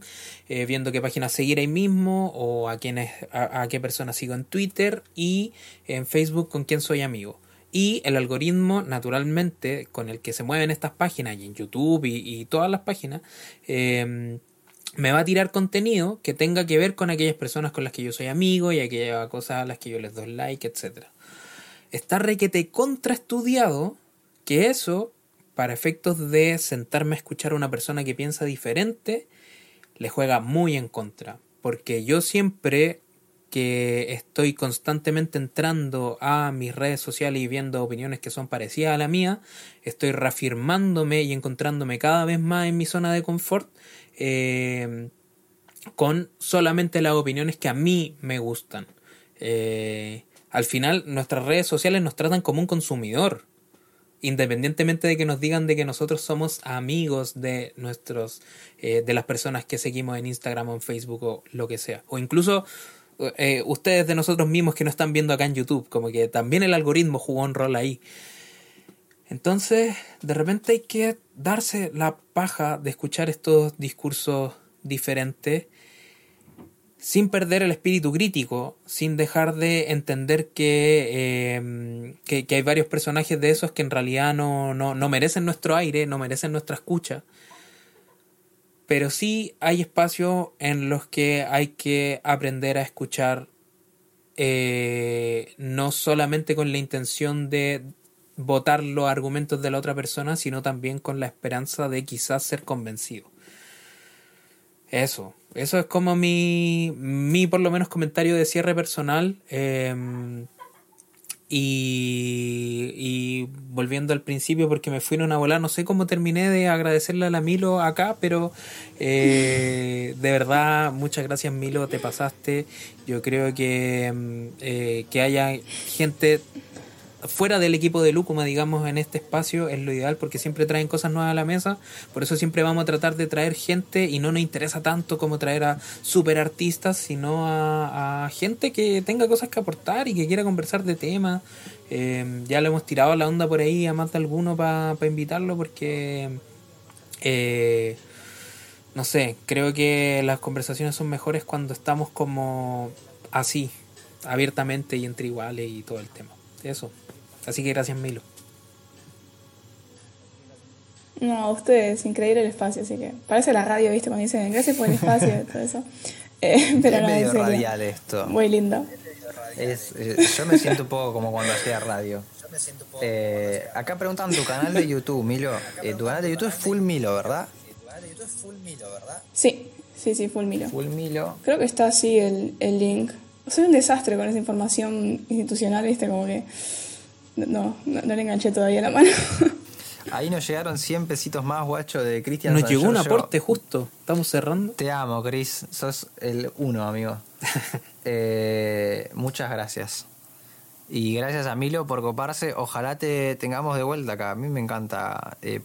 eh, viendo qué página seguir ahí mismo, o a, quiénes, a qué personas sigo en Twitter y en Facebook con quién soy amigo. Y el algoritmo, naturalmente, con el que se mueven estas páginas y en YouTube y, todas las páginas, em, me va a tirar contenido que tenga que ver con aquellas personas con las que yo soy amigo y aquellas cosas a las que yo les doy like, etc. Está requete contraestudiado que eso, para efectos de sentarme a escuchar a una persona que piensa diferente, le juega muy en contra. porque yo siempre que estoy constantemente entrando a mis redes sociales y viendo opiniones que son parecidas a la mía, estoy reafirmándome y encontrándome cada vez más en mi zona de confort eh, con solamente las opiniones que a mí me gustan. Eh, al final nuestras redes sociales nos tratan como un consumidor independientemente de que nos digan de que nosotros somos amigos de nuestros eh, de las personas que seguimos en Instagram o en Facebook o lo que sea o incluso eh, ustedes de nosotros mismos que nos están viendo acá en YouTube, como que también el algoritmo jugó un rol ahí. Entonces, de repente hay que darse la paja de escuchar estos discursos diferentes sin perder el espíritu crítico, sin dejar de entender que, eh, que, hay varios personajes de esos que en realidad no, no, no merecen nuestro aire, no merecen nuestra escucha pero sí hay espacios en los que hay que aprender a escuchar eh, no solamente con la intención de votar los argumentos de la otra persona, sino también con la esperanza de quizás ser convencido. Eso, eso es como mi, mi por lo menos comentario de cierre personal. Eh, y, volviendo al principio, porque me fui en una bola, no sé cómo terminé de agradecerle a la Milo acá, pero eh, de verdad, muchas gracias Milo, te pasaste. Yo creo que, mm, eh, que haya gente fuera del equipo de Lúcuma, digamos, en este espacio es lo ideal porque siempre traen cosas nuevas a la mesa. Por eso siempre vamos a tratar de traer gente y no nos interesa tanto como traer a super artistas, sino a, gente que tenga cosas que aportar y que quiera conversar de temas. Eh, ya le hemos tirado la onda por ahí a más de alguno para invitarlo porque, eh, no sé, creo que las conversaciones son mejores cuando estamos como así, abiertamente y entre iguales y todo el tema. Eso. Así que gracias, Milo. No, a ustedes, increíble el espacio, así que parece la radio, ¿viste? Cuando dicen gracias por el espacio y todo eso. Eh, pero es medio radial esto. Muy lindo. Es, eh, yo me siento un poco como cuando hacía radio. Eh, acá preguntan tu canal de YouTube, Milo. Eh, tu canal de YouTube es Full Milo, ¿verdad? Sí, sí, sí, Full Milo. Full Milo. Creo que está así el, el link. Soy un desastre con esa información institucional, ¿viste? Como que no, no, le enganché todavía la mano. Ahí nos llegaron 100 pesitos más, guacho, de Cristian. Nos llegó un aporte justo. Estamos cerrando. Te amo, Cris. Sos el uno, amigo. Eh, muchas gracias. Y gracias a Milo por coparse. Ojalá te tengamos de vuelta acá. A mí me encanta eh,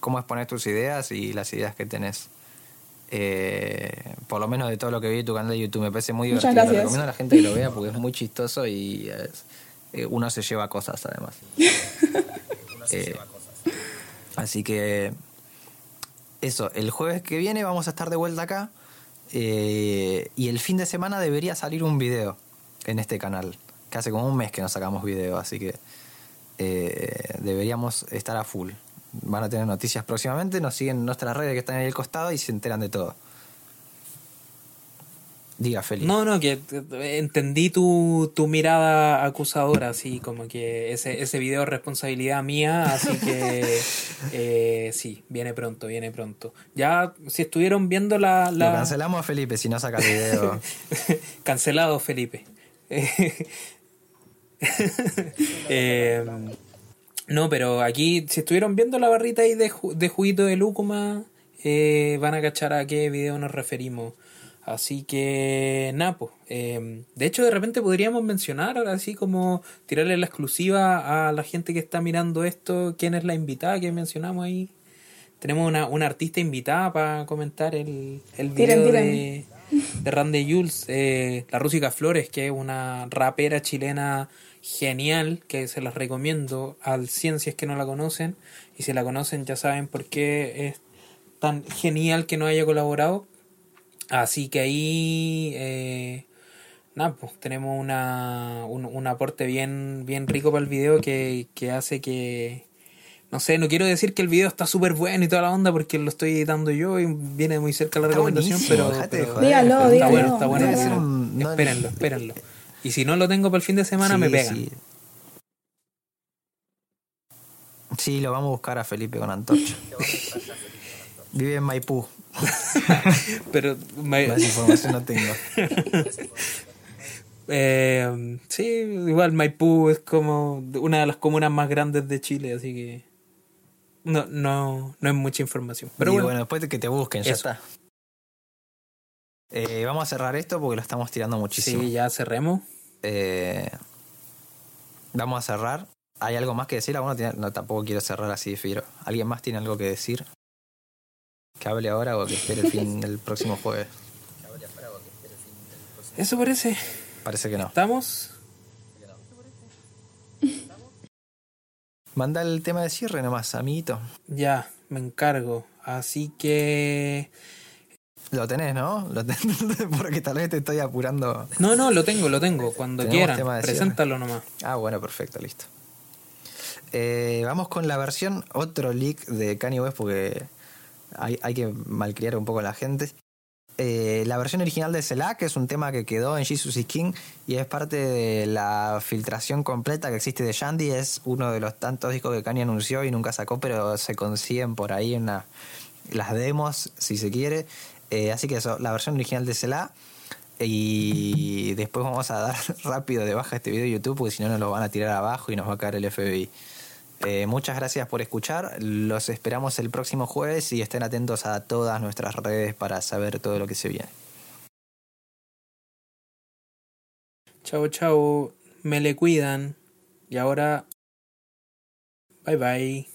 cómo expones tus ideas y las ideas que tenés. Eh, por lo menos de todo lo que vi en tu canal de YouTube. Me parece muy divertido. Recomiendo a la gente que lo vea porque es muy chistoso y eh, uno se lleva cosas además. Eh, así que eso, el jueves que viene vamos a estar de vuelta acá eh, y el fin de semana debería salir un video en este canal, que hace como un mes que no sacamos video, así que deberíamos estar a full. Van a tener noticias próximamente, nos siguen nuestras redes que están ahí al costado y se enteran de todo. Diga, Felipe. No, no, que entendí tu, tu mirada acusadora, así como que ese, ese video es responsabilidad mía, así que eh, sí, viene pronto, viene pronto. Ya, si estuvieron viendo la... la... cancelamos a Felipe si no saca el video. Cancelado, Felipe. Eh, no, pero aquí, si estuvieron viendo la barrita ahí de, de juguito de lúcuma, eh, van a cachar a qué video nos referimos. Así que, Napo. Em, de hecho, de repente podríamos mencionar, así como tirarle la exclusiva a la gente que está mirando esto, quién es la invitada que mencionamos ahí. Tenemos una, una artista invitada para comentar el, el video de, de Randy Jules, eh, la Rúsica Flores, que es una rapera chilena genial, que se las recomiendo al ciencias que no la conocen. Y si la conocen ya saben por qué es tan genial que no haya colaborado Así que ahí, eh, nada, pues tenemos una, un, un, aporte bien, bien rico para el video que, que hace que, no sé, no quiero decir que el video está súper bueno y toda la onda porque lo estoy editando yo y viene muy cerca la recomendación, pero, dígalo, está bueno, está bueno. espérenlo, espérenlo. Y si no lo tengo para el fin de semana, me pegan. Sí. sí. lo vamos a buscar a Felipe con antorcha. Vive en Maipú. Pero más información no tengo. Eh, sí, igual Maipú es como una de las comunas más grandes de Chile, así que no, no, no es mucha información. Pero bueno, después de que te busquen, ya está. Eh, vamos a cerrar esto porque lo estamos tirando muchísimo. Sí, ya cerremos. Eh, vamos a cerrar. ¿Hay algo más que decir? no, tampoco quiero cerrar así, Firo. ¿Alguien más tiene algo que decir? ¿Que hable ahora o que espere el fin del próximo jueves? Eso parece. Parece que no. ¿Estamos? Manda el tema de cierre nomás, amiguito. Ya, me encargo. Así que. Lo tenés, ¿no? Lo Porque tal vez te estoy apurando. No, no, lo tengo, lo tengo. Cuando quieran. Preséntalo nomás. Ah, bueno, perfecto, listo. Eh, vamos con la versión, otro leak de Kanye West, porque hay, hay que malcriar un poco a la gente. Eh, la versión original de Selah, que es un tema que quedó en Jesus is King y es parte de la filtración completa que existe de Shandy. Es uno de los tantos discos que Kanye anunció y nunca sacó, pero se consiguen por ahí en las demos, si se quiere. Eh, así que eso, la versión original de Selah. Y después vamos a dar rápido de baja este video de YouTube, porque si no nos lo van a tirar abajo y nos va a caer el FBI. Eh, muchas gracias por escuchar. Los esperamos el próximo jueves y estén atentos a todas nuestras redes para saber todo lo que se viene. Chao, chao. Me le cuidan. Y ahora. Bye bye.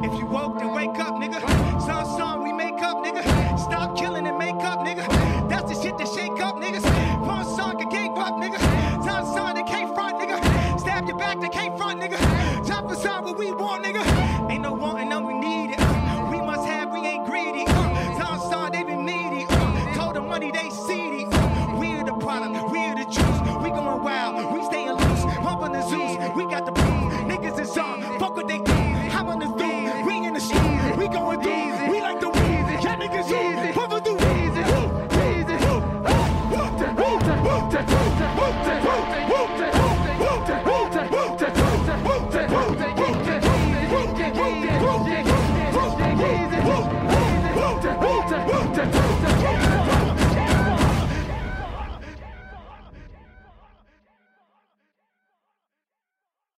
If you woke, then wake up, nigga. Some song we make up, nigga. Stop killing and make up, nigga. That's the shit that shake up, niggas. One song that can't up, nigga. Some song that can't front, nigga. Stab your back, they can't we want, nigga. Ain't no wanting, no we need it. Uh, we must have, we ain't greedy. Uh, Tom star, they been needy. Uh, told the money they seedy. Uh, we're the product, we're the juice. We going wild, we staying loose. Pump on the Zeus, we got the proof. Niggas is on, fuck what they do. I'm on the through, we in the street, we going through.